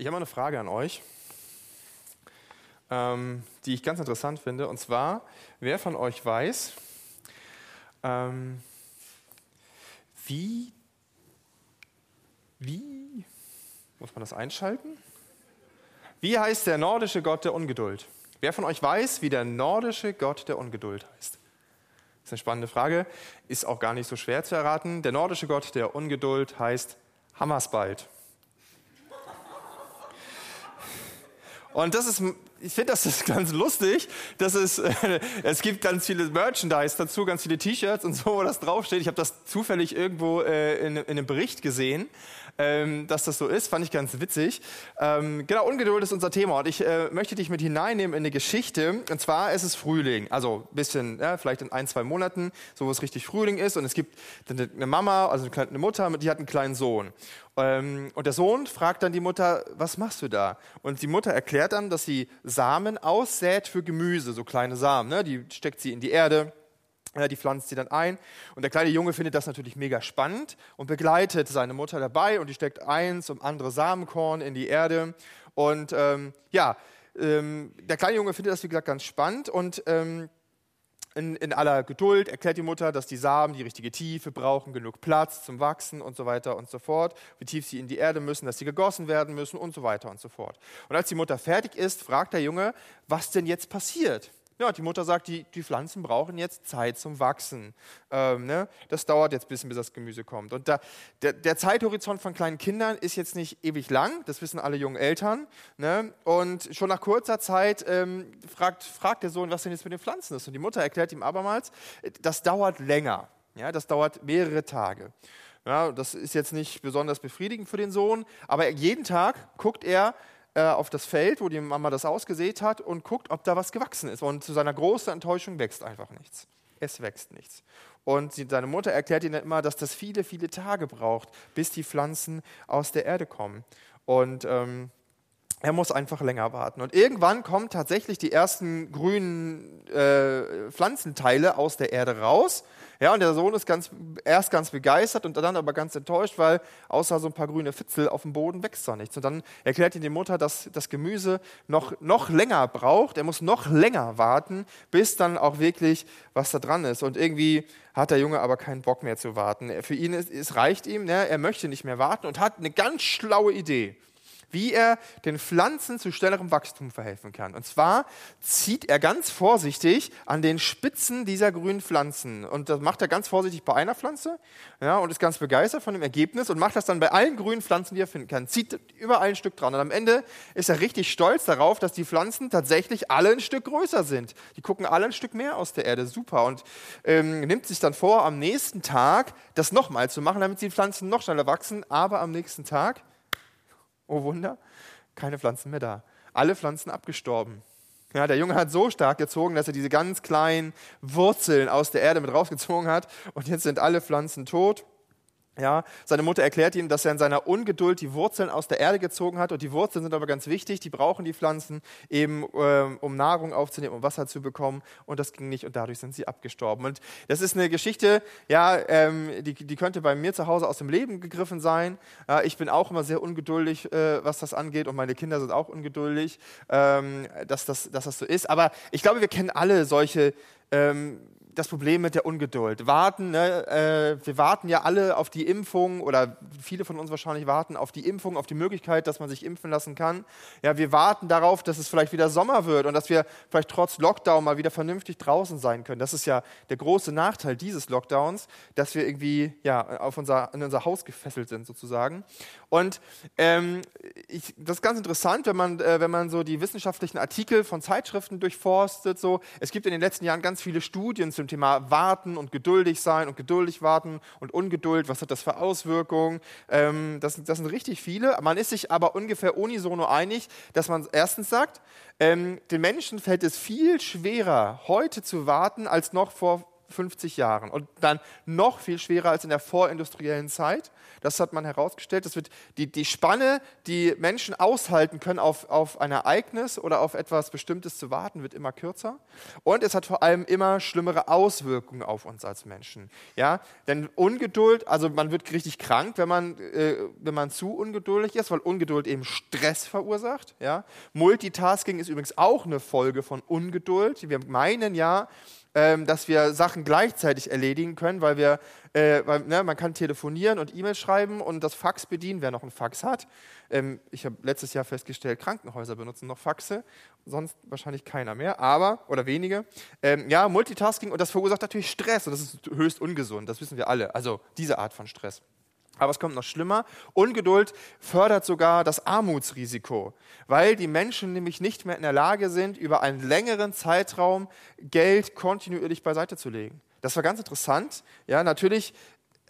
Ich habe mal eine Frage an euch, ähm, die ich ganz interessant finde. Und zwar, wer von euch weiß, ähm, wie, wie, muss man das einschalten? Wie heißt der nordische Gott der Ungeduld? Wer von euch weiß, wie der nordische Gott der Ungeduld heißt? Das ist eine spannende Frage, ist auch gar nicht so schwer zu erraten. Der nordische Gott der Ungeduld heißt Hammersbald. Und das ist, ich finde das ist ganz lustig. Das ist, äh, es gibt ganz viele Merchandise dazu, ganz viele T-Shirts und so, wo das draufsteht. Ich habe das zufällig irgendwo äh, in, in, einem Bericht gesehen, ähm, dass das so ist. Fand ich ganz witzig. Ähm, genau, Ungeduld ist unser Thema und ich äh, möchte dich mit hineinnehmen in eine Geschichte. Und zwar ist es Frühling, also ein bisschen, ja, vielleicht in ein, zwei Monaten, so wo es richtig Frühling ist. Und es gibt eine Mama, also eine Mutter, die hat einen kleinen Sohn. Ähm, und der Sohn fragt dann die Mutter, was machst du da? Und die Mutter erklärt dann, dass sie Samen aussät für Gemüse, so kleine Samen. Ne? Die steckt sie in die Erde, ja, die pflanzt sie dann ein. Und der kleine Junge findet das natürlich mega spannend und begleitet seine Mutter dabei und die steckt eins um andere Samenkorn in die Erde. Und ähm, ja, ähm, der kleine Junge findet das, wie gesagt, ganz spannend und ähm, in, in, aller Geduld erklärt die Mutter, dass die Samen die richtige Tiefe brauchen, genug Platz zum Wachsen und so weiter und so fort, wie tief sie in die Erde müssen, dass sie gegossen werden müssen und so weiter und so fort. Und als die Mutter fertig ist, fragt der Junge, was denn jetzt passiert. Ja, die Mutter sagt, die, die Pflanzen brauchen jetzt Zeit zum Wachsen. Ähm, ne? Das dauert jetzt ein bisschen, bis das Gemüse kommt. Und da, der, der, Zeithorizont von kleinen Kindern ist jetzt nicht ewig lang, das wissen alle jungen Eltern. Ne? Und schon nach kurzer Zeit ähm, fragt, fragt der Sohn, was denn jetzt mit den Pflanzen ist. Und die Mutter erklärt ihm abermals, das dauert länger. Ja? Das dauert mehrere Tage. Ja, das ist jetzt nicht besonders befriedigend für den Sohn, aber jeden Tag guckt er, äh, auf das Feld, wo die Mama das ausgesät hat und guckt, ob da was gewachsen ist. Und zu seiner großen Enttäuschung wächst einfach nichts. Es wächst nichts. Und sie, seine Mutter erklärt ihm immer, dass das viele, viele Tage braucht, bis die Pflanzen aus der Erde kommen. Und ähm, er muss einfach länger warten. Und irgendwann kommen tatsächlich die ersten grünen äh, Pflanzenteile aus der Erde raus. Ja, und der Sohn ist ganz, erst ganz begeistert und dann aber ganz enttäuscht, weil außer so ein paar grüne Fitzel auf dem Boden wächst da nichts. Und dann erklärt ihm die Mutter, dass das Gemüse noch, noch länger braucht. Er muss noch länger warten, bis dann auch wirklich was da dran ist. Und irgendwie hat der Junge aber keinen Bock mehr zu warten. Für ihn ist, es reicht ihm, ne? er möchte nicht mehr warten und hat eine ganz schlaue Idee wie er den Pflanzen zu schnellerem Wachstum verhelfen kann. Und zwar zieht er ganz vorsichtig an den Spitzen dieser grünen Pflanzen. Und das macht er ganz vorsichtig bei einer Pflanze ja, und ist ganz begeistert von dem Ergebnis und macht das dann bei allen grünen Pflanzen, die er finden kann. Zieht überall ein Stück dran. Und am Ende ist er richtig stolz darauf, dass die Pflanzen tatsächlich alle ein Stück größer sind. Die gucken alle ein Stück mehr aus der Erde. Super. Und ähm, nimmt sich dann vor, am nächsten Tag das nochmal zu machen, damit die Pflanzen noch schneller wachsen. Aber am nächsten Tag oh Wunder, keine Pflanzen mehr da. Alle Pflanzen abgestorben. Ja, der Junge hat so stark gezogen, dass er diese ganz kleinen Wurzeln aus der Erde mit rausgezogen hat und jetzt sind alle Pflanzen tot. Ja, seine Mutter erklärt ihm, dass er in seiner Ungeduld die Wurzeln aus der Erde gezogen hat und die Wurzeln sind aber ganz wichtig, die brauchen die Pflanzen eben, ähm, um Nahrung aufzunehmen, um Wasser zu bekommen und das ging nicht und dadurch sind sie abgestorben. Und das ist eine Geschichte, ja, ähm, die, die könnte bei mir zu Hause aus dem Leben gegriffen sein. Ja, ich bin auch immer sehr ungeduldig, äh, was das angeht und meine Kinder sind auch ungeduldig, ähm, dass, das, dass das so ist. Aber ich glaube, wir kennen alle solche ähm, das Problem mit der Ungeduld. Warten, ne? äh, wir warten ja alle auf die Impfung oder viele von uns wahrscheinlich warten auf die Impfung, auf die Möglichkeit, dass man sich impfen lassen kann. Ja, wir warten darauf, dass es vielleicht wieder Sommer wird und dass wir vielleicht trotz Lockdown mal wieder vernünftig draußen sein können. Das ist ja der große Nachteil dieses Lockdowns, dass wir irgendwie ja, auf unser, in unser Haus gefesselt sind sozusagen. Und ähm, ich, das ist ganz interessant, wenn man, äh, wenn man so die wissenschaftlichen Artikel von Zeitschriften durchforstet. So. Es gibt in den letzten Jahren ganz viele Studien zum Thema Warten und geduldig sein und geduldig warten und Ungeduld. Was hat das für Auswirkungen? Ähm, das, das sind richtig viele. Man ist sich aber ungefähr unisono einig, dass man erstens sagt, ähm, den Menschen fällt es viel schwerer, heute zu warten, als noch vor 50 Jahren. Und dann noch viel schwerer als in der vorindustriellen Zeit. Das hat man herausgestellt. Das wird die, die Spanne, die Menschen aushalten können, auf, auf ein Ereignis oder auf etwas Bestimmtes zu warten, wird immer kürzer. Und es hat vor allem immer schlimmere Auswirkungen auf uns als Menschen. Ja? Denn Ungeduld, also man wird richtig krank, wenn man, äh, wenn man zu ungeduldig ist, weil Ungeduld eben Stress verursacht. Ja? Multitasking ist übrigens auch eine Folge von Ungeduld. Wir meinen ja, ähm, dass wir Sachen gleichzeitig erledigen können, weil wir, äh, weil, ne, man kann telefonieren und E-Mail schreiben und das Fax bedienen, wer noch ein Fax hat. Ähm, ich habe letztes Jahr festgestellt, Krankenhäuser benutzen noch Faxe, sonst wahrscheinlich keiner mehr, aber, oder wenige. Ähm, ja, Multitasking und das verursacht natürlich Stress und das ist höchst ungesund, das wissen wir alle, also diese Art von Stress. Aber es kommt noch schlimmer. Ungeduld fördert sogar das Armutsrisiko, weil die Menschen nämlich nicht mehr in der Lage sind, über einen längeren Zeitraum Geld kontinuierlich beiseite zu legen. Das war ganz interessant. Ja, natürlich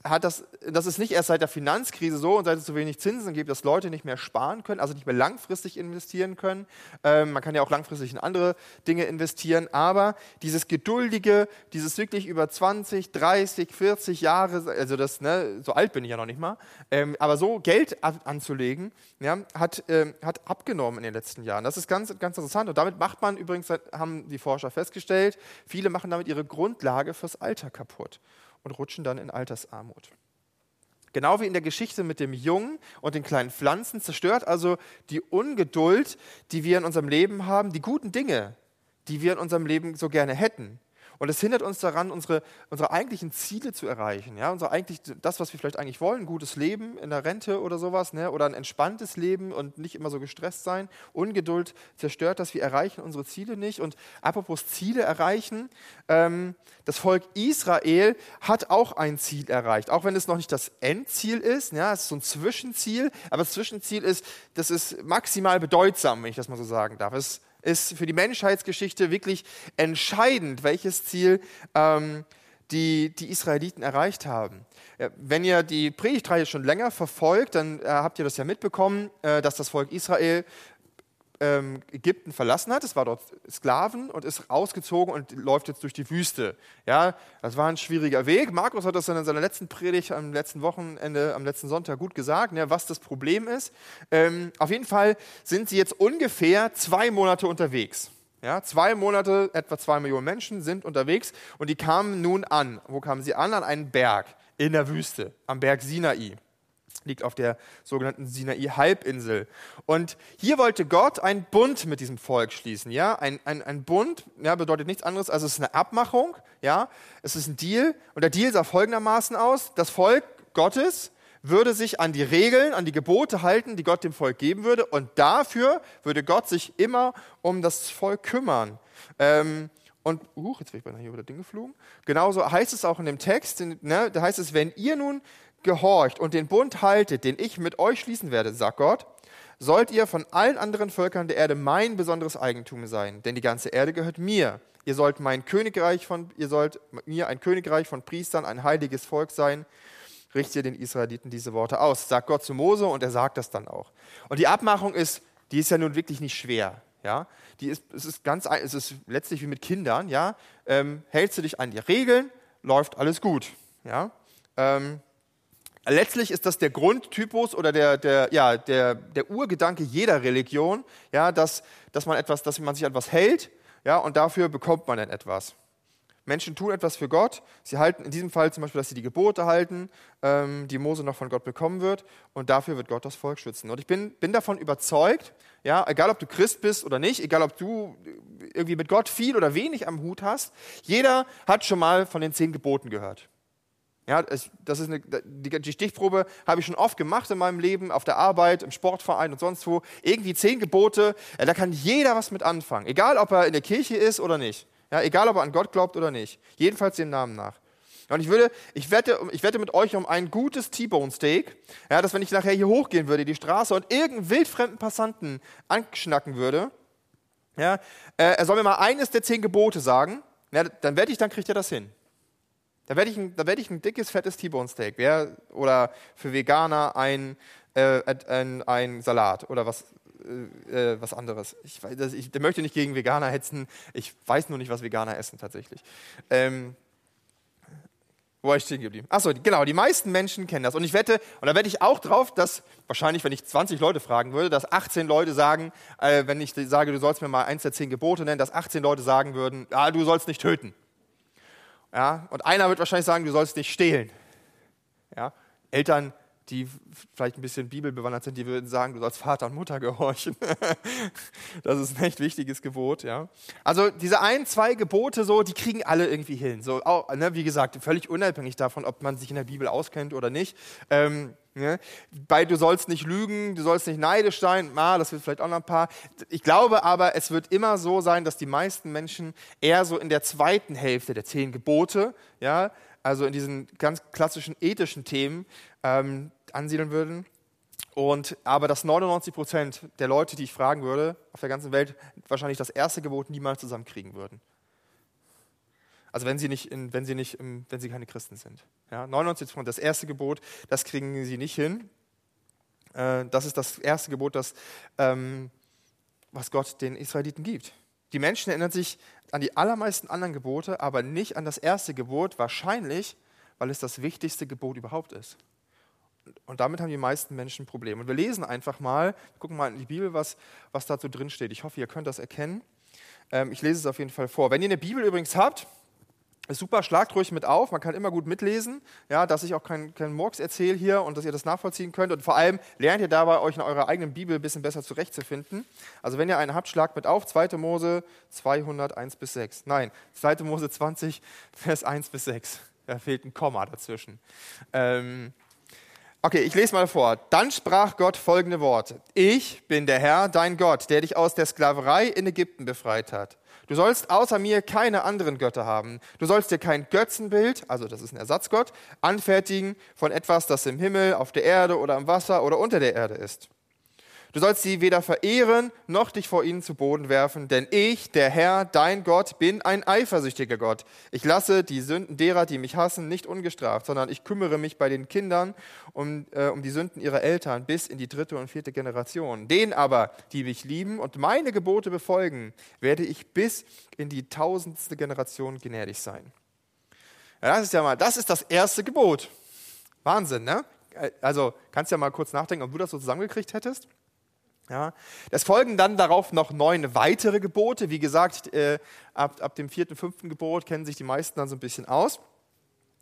hat das, das ist nicht erst seit der Finanzkrise so und seit es zu wenig Zinsen gibt, dass Leute nicht mehr sparen können, also nicht mehr langfristig investieren können. Ähm, man kann ja auch langfristig in andere Dinge investieren, aber dieses geduldige, dieses wirklich über 20, 30, 40 Jahre, also das, ne, so alt bin ich ja noch nicht mal, ähm, aber so Geld anzulegen, ja, hat, ähm, hat abgenommen in den letzten Jahren. Das ist ganz, ganz interessant und damit macht man übrigens, haben die Forscher festgestellt, viele machen damit ihre Grundlage fürs Alter kaputt und rutschen dann in Altersarmut. Genau wie in der Geschichte mit dem Jungen und den kleinen Pflanzen zerstört also die Ungeduld, die wir in unserem Leben haben, die guten Dinge, die wir in unserem Leben so gerne hätten. Und es hindert uns daran, unsere, unsere eigentlichen Ziele zu erreichen. Ja? Unsere eigentlich, das, was wir vielleicht eigentlich wollen, ein gutes Leben in der Rente oder sowas, ne? oder ein entspanntes Leben und nicht immer so gestresst sein. Ungeduld zerstört das, wir erreichen unsere Ziele nicht. Und apropos Ziele erreichen, ähm, das Volk Israel hat auch ein Ziel erreicht, auch wenn es noch nicht das Endziel ist. Ja? Es ist so ein Zwischenziel, aber das Zwischenziel ist, das ist maximal bedeutsam, wenn ich das mal so sagen darf. Es ist für die Menschheitsgeschichte wirklich entscheidend, welches Ziel ähm, die, die Israeliten erreicht haben. Wenn ihr die Predigtreihe schon länger verfolgt, dann äh, habt ihr das ja mitbekommen, äh, dass das Volk Israel ähm, Ägypten verlassen hat. Es war dort Sklaven und ist ausgezogen und läuft jetzt durch die Wüste. Ja, das war ein schwieriger Weg. Markus hat das dann in seiner letzten Predigt am letzten Wochenende, am letzten Sonntag gut gesagt, ja, was das Problem ist. Ähm, auf jeden Fall sind sie jetzt ungefähr zwei Monate unterwegs. Ja, zwei Monate, etwa zwei Millionen Menschen sind unterwegs und die kamen nun an. Wo kamen sie an? An einen Berg in der Wüste, am Berg Sinai liegt auf der sogenannten Sinai-Halbinsel. Und hier wollte Gott einen Bund mit diesem Volk schließen. Ja? Ein, ein, ein Bund ja, bedeutet nichts anderes als es ist eine Abmachung. Ja? Es ist ein Deal. Und der Deal sah folgendermaßen aus. Das Volk Gottes würde sich an die Regeln, an die Gebote halten, die Gott dem Volk geben würde. Und dafür würde Gott sich immer um das Volk kümmern. Ähm, und, uh, jetzt bin ich beinahe hier über das Ding geflogen. Genauso heißt es auch in dem Text, ne, da heißt es, wenn ihr nun gehorcht und den Bund haltet, den ich mit euch schließen werde, sagt Gott, sollt ihr von allen anderen Völkern der Erde mein besonderes Eigentum sein, denn die ganze Erde gehört mir. Ihr sollt mein Königreich von, ihr sollt mir ein Königreich von Priestern, ein heiliges Volk sein. Richtet den Israeliten diese Worte aus, sagt Gott zu Mose und er sagt das dann auch. Und die Abmachung ist, die ist ja nun wirklich nicht schwer. Ja, die ist, es ist ganz, es ist letztlich wie mit Kindern. Ja, ähm, hältst du dich an die Regeln, läuft alles gut. Ja, ähm, Letztlich ist das der Grundtypus oder der, der, ja, der, der Urgedanke jeder Religion, ja, dass, dass, man etwas, dass man sich an etwas hält ja, und dafür bekommt man dann etwas. Menschen tun etwas für Gott. Sie halten in diesem Fall zum Beispiel, dass sie die Gebote halten, ähm, die Mose noch von Gott bekommen wird. Und dafür wird Gott das Volk schützen. Und ich bin, bin davon überzeugt, ja, egal ob du Christ bist oder nicht, egal ob du irgendwie mit Gott viel oder wenig am Hut hast, jeder hat schon mal von den zehn Geboten gehört. Ja, das ist eine, die Stichprobe habe ich schon oft gemacht in meinem Leben, auf der Arbeit, im Sportverein und sonst wo. Irgendwie zehn Gebote, da kann jeder was mit anfangen. Egal, ob er in der Kirche ist oder nicht. Ja, egal, ob er an Gott glaubt oder nicht. Jedenfalls dem Namen nach. Und ich würde, ich wette, ich wette mit euch um ein gutes T-Bone Steak, ja, dass wenn ich nachher hier hochgehen würde, die Straße und irgendeinen wildfremden Passanten anschnacken würde, ja, äh, er soll mir mal eines der zehn Gebote sagen, ja, dann wette ich, dann kriegt er das hin. Da werde ich, ein, werd ich ein dickes, fettes T-Bone Steak. Wer, oder für Veganer ein, äh, ein, ein Salat oder was, äh, äh was anderes. Ich, weiß, ich, ich möchte nicht gegen Veganer hetzen. Ich weiß nur nicht, was Veganer essen tatsächlich. Ähm, Wo war ich stehen geblieben? Achso, genau, die meisten Menschen kennen das. Und ich wette, und da wette ich auch drauf, dass wahrscheinlich, wenn ich 20 Leute fragen würde, dass 18 Leute sagen, äh, wenn ich sage, du sollst mir mal eins der zehn Gebote nennen, dass 18 Leute sagen würden, ja, du sollst nicht töten. Ja, und einer wird wahrscheinlich sagen, du sollst nicht stehlen. Ja, Eltern die vielleicht ein bisschen bibelbewandert sind, die würden sagen, du sollst Vater und Mutter gehorchen. das ist ein echt wichtiges Gebot. Ja. Also diese ein, zwei Gebote, so, die kriegen alle irgendwie hin. So, auch, ne, wie gesagt, völlig unabhängig davon, ob man sich in der Bibel auskennt oder nicht. Ähm, ne. Bei du sollst nicht lügen, du sollst nicht neidisch sein, ah, das wird vielleicht auch noch ein paar. Ich glaube aber, es wird immer so sein, dass die meisten Menschen eher so in der zweiten Hälfte der zehn Gebote, ja, also in diesen ganz klassischen ethischen Themen, ähm, ansiedeln würden. Und, aber dass 99 Prozent der Leute, die ich fragen würde, auf der ganzen Welt wahrscheinlich das erste Gebot niemals zusammenkriegen würden. Also wenn sie nicht, in, wenn sie nicht, wenn sie keine Christen sind. Ja, 99 Prozent, das erste Gebot, das kriegen sie nicht hin. Äh, das ist das erste Gebot, das, ähm, was Gott den Israeliten gibt. Die Menschen erinnern sich an die allermeisten anderen Gebote, aber nicht an das erste Gebot, wahrscheinlich, weil es das wichtigste Gebot überhaupt ist. Und damit haben die meisten Menschen Probleme. Und wir lesen einfach mal, gucken mal in die Bibel, was, was dazu drin steht. Ich hoffe, ihr könnt das erkennen. Ähm, ich lese es auf jeden Fall vor. Wenn ihr eine Bibel übrigens habt, super, schlagt ruhig mit auf. Man kann immer gut mitlesen, ja, dass ich auch keinen kein Murks erzähle hier und dass ihr das nachvollziehen könnt. Und vor allem lernt ihr dabei, euch in eurer eigenen Bibel ein bisschen besser zurechtzufinden. Also wenn ihr eine habt, schlagt mit auf. 2. Mose 201 bis 6. Nein, 2. Mose 20, Vers 1 bis 6. Da fehlt ein Komma dazwischen. Ähm, Okay, ich lese mal vor. Dann sprach Gott folgende Worte. Ich bin der Herr, dein Gott, der dich aus der Sklaverei in Ägypten befreit hat. Du sollst außer mir keine anderen Götter haben. Du sollst dir kein Götzenbild, also das ist ein Ersatzgott, anfertigen von etwas, das im Himmel, auf der Erde oder im Wasser oder unter der Erde ist. Du sollst sie weder verehren, noch dich vor ihnen zu Boden werfen, denn ich, der Herr, dein Gott, bin ein eifersüchtiger Gott. Ich lasse die Sünden derer, die mich hassen, nicht ungestraft, sondern ich kümmere mich bei den Kindern um, äh, um die Sünden ihrer Eltern bis in die dritte und vierte Generation. Den aber, die mich lieben und meine Gebote befolgen, werde ich bis in die tausendste Generation gnädig sein. Ja, das ist ja mal, das ist das erste Gebot. Wahnsinn, ne? Äh, also kannst ja mal kurz nachdenken, ob du das so zusammengekriegt hättest. Ja, es folgen dann darauf noch neun weitere Gebote. Wie gesagt, äh, ab, ab dem vierten, fünften Gebot kennen sich die meisten dann so ein bisschen aus.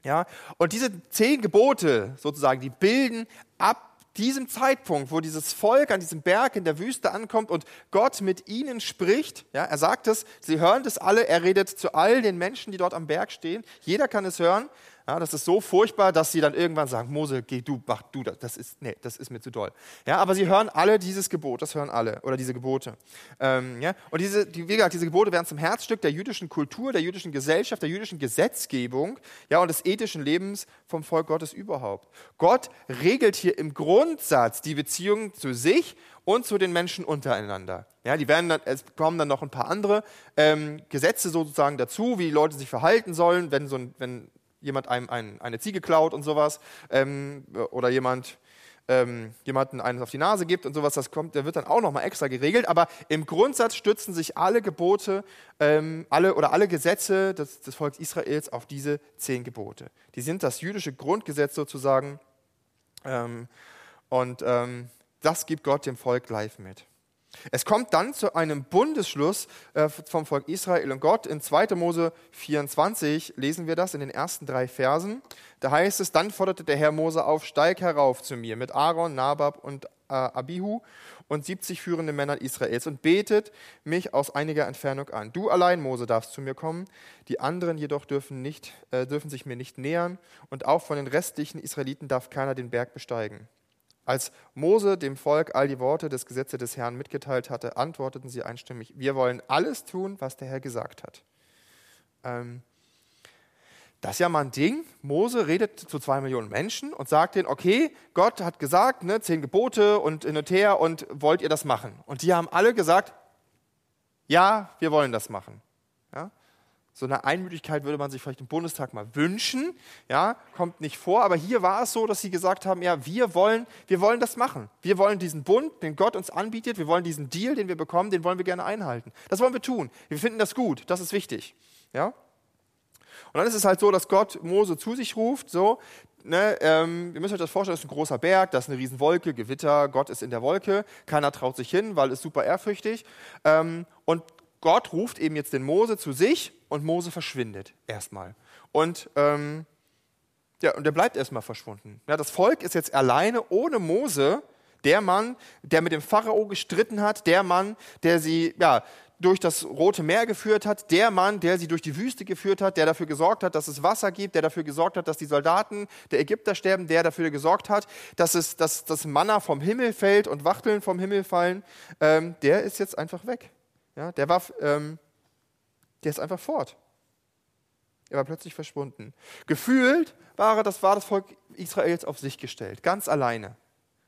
Ja, und diese zehn Gebote sozusagen, die bilden ab diesem Zeitpunkt, wo dieses Volk an diesem Berg in der Wüste ankommt und Gott mit ihnen spricht, ja, er sagt es, sie hören das alle, er redet zu all den Menschen, die dort am Berg stehen, jeder kann es hören, ja, das ist so furchtbar, dass sie dann irgendwann sagen, Mose, geh du, mach du das. Das ist, nee, das ist mir zu doll. Ja, aber sie hören alle dieses Gebot, das hören alle, oder diese Gebote. Ähm, ja, und diese, die, wie gesagt, diese Gebote werden zum Herzstück der jüdischen Kultur, der jüdischen Gesellschaft, der jüdischen Gesetzgebung ja, und des ethischen Lebens vom Volk Gottes überhaupt. Gott regelt hier im Grundsatz die Beziehung zu sich und zu den Menschen untereinander. Ja, die werden dann, es kommen dann noch ein paar andere ähm, Gesetze sozusagen dazu, wie Leute sich verhalten sollen, wenn, so ein, wenn jemand einem ein, eine Ziege klaut und sowas ähm, oder jemand ähm, jemanden eines auf die Nase gibt und sowas, das kommt, der wird dann auch nochmal extra geregelt. Aber im Grundsatz stützen sich alle Gebote, ähm, alle oder alle Gesetze des, des Volkes Israels auf diese zehn Gebote. Die sind das jüdische Grundgesetz sozusagen. Ähm, und ähm, das gibt Gott dem Volk live mit. Es kommt dann zu einem Bundesschluss äh, vom Volk Israel und Gott. In 2. Mose 24 lesen wir das in den ersten drei Versen. Da heißt es, dann forderte der Herr Mose auf, steig herauf zu mir mit Aaron, Nabab und äh, Abihu und 70 führende Männer Israels und betet mich aus einiger Entfernung an. Du allein, Mose, darfst zu mir kommen, die anderen jedoch dürfen, nicht, äh, dürfen sich mir nicht nähern und auch von den restlichen Israeliten darf keiner den Berg besteigen. Als Mose dem Volk all die Worte des Gesetzes des Herrn mitgeteilt hatte, antworteten sie einstimmig, wir wollen alles tun, was der Herr gesagt hat. Ähm, das ist ja mal ein Ding. Mose redet zu zwei Millionen Menschen und sagt denen, okay, Gott hat gesagt, ne, zehn Gebote und hin und her und wollt ihr das machen? Und die haben alle gesagt, ja, wir wollen das machen. Ja? So eine Einmütigkeit würde man sich vielleicht im Bundestag mal wünschen, ja, kommt nicht vor, aber hier war es so, dass sie gesagt haben, ja, wir wollen, wir wollen das machen. Wir wollen diesen Bund, den Gott uns anbietet, wir wollen diesen Deal, den wir bekommen, den wollen wir gerne einhalten. Das wollen wir tun. Wir finden das gut, das ist wichtig, ja? Und dann ist es halt so, dass Gott Mose zu sich ruft, so, ne, ähm, ihr müsst euch das vorstellen, das ist ein großer Berg, das ist eine Riesenwolke, Gewitter, Gott ist in der Wolke, keiner traut sich hin, weil es super ehrfürchtig. Ähm, und Gott ruft eben jetzt den Mose zu sich und Mose verschwindet erstmal. Und ähm, ja, und er bleibt erstmal verschwunden. Ja, das Volk ist jetzt alleine ohne Mose, der Mann, der mit dem Pharao gestritten hat, der Mann, der sie ja, durch das Rote Meer geführt hat, der Mann, der sie durch die Wüste geführt hat, der dafür gesorgt hat, dass es Wasser gibt, der dafür gesorgt hat, dass die Soldaten der Ägypter sterben, der dafür gesorgt hat, dass, es, dass das Manna vom Himmel fällt und Wachteln vom Himmel fallen, ähm, der ist jetzt einfach weg. Ja, der, war, ähm, der ist einfach fort. Er war plötzlich verschwunden. Gefühlt war, das war das Volk Israels auf sich gestellt, ganz alleine.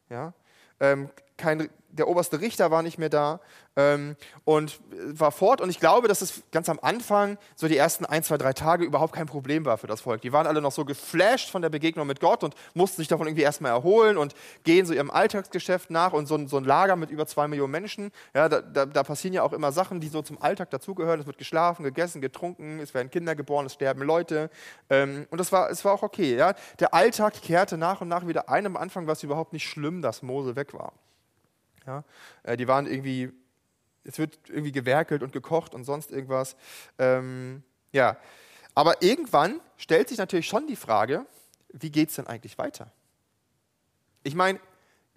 Ja? Ähm, kein, der oberste Richter war nicht mehr da ähm, und war fort. Und ich glaube, dass es ganz am Anfang, so die ersten ein, zwei, drei Tage, überhaupt kein Problem war für das Volk. Die waren alle noch so geflasht von der Begegnung mit Gott und mussten sich davon irgendwie erstmal erholen und gehen so ihrem Alltagsgeschäft nach. Und so ein, so ein Lager mit über zwei Millionen Menschen, ja, da, da, da, passieren ja auch immer Sachen, die so zum Alltag dazugehören. Es wird geschlafen, gegessen, getrunken, es werden Kinder geboren, es sterben Leute. Ähm, und das war, es war auch okay. Ja. Der Alltag kehrte nach und nach wieder ein. Am Anfang war es überhaupt nicht schlimm, dass Mose weg war. Ja? Äh, die waren irgendwie, es wird irgendwie gewerkelt und gekocht und sonst irgendwas. Ähm, ja. Aber irgendwann stellt sich natürlich schon die Frage, wie geht es denn eigentlich weiter? Ich meine,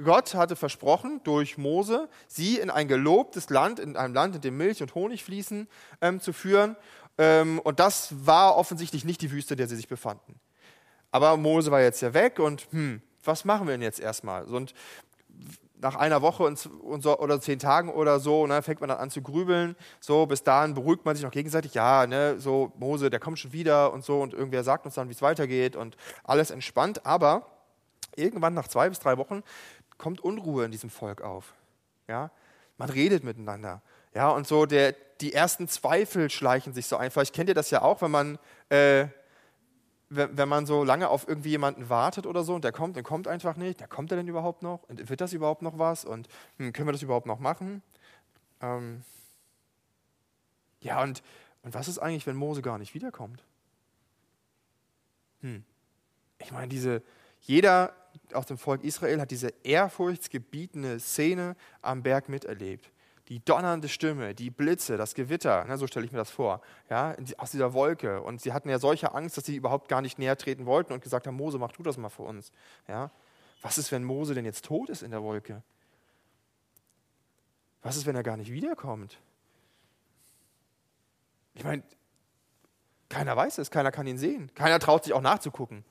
Gott hatte versprochen, durch Mose sie in ein gelobtes Land, in einem Land, in dem Milch und Honig fließen, ähm, zu führen. Ähm, und das war offensichtlich nicht die Wüste, in der sie sich befanden. Aber Mose war jetzt ja weg und hm, was machen wir denn jetzt erstmal? Und nach einer Woche und, so, oder zehn Tagen oder so, ne, fängt man dann an zu grübeln. So, bis dahin beruhigt man sich noch gegenseitig. Ja, ne, so Mose, der kommt schon wieder und so und irgendwer sagt uns dann, wie es weitergeht und alles entspannt. Aber irgendwann nach zwei bis drei Wochen kommt Unruhe in diesem Volk auf. Ja, man redet miteinander. Ja, und so der, die ersten Zweifel schleichen sich so ein. Vielleicht kennt ihr das ja auch, wenn man äh, wenn man so lange auf irgendwie jemanden wartet oder so und der kommt und kommt einfach nicht, der kommt er denn überhaupt noch? Und wird das überhaupt noch was? Und hm, können wir das überhaupt noch machen? Ähm ja, und, und was ist eigentlich, wenn Mose gar nicht wiederkommt? Hm. Ich meine, diese, jeder aus dem Volk Israel hat diese ehrfurchtsgebietende Szene am Berg miterlebt die donnernde Stimme, die Blitze, das Gewitter, ne, so stelle ich mir das vor, ja, aus dieser Wolke. Und sie hatten ja solche Angst, dass sie überhaupt gar nicht näher treten wollten und gesagt haben, Mose, mach du das mal für uns. Ja. Was ist, wenn Mose denn jetzt tot ist in der Wolke? Was ist, wenn er gar nicht wiederkommt? Ich meine, keiner weiß es, keiner kann ihn sehen, keiner traut sich auch nachzugucken.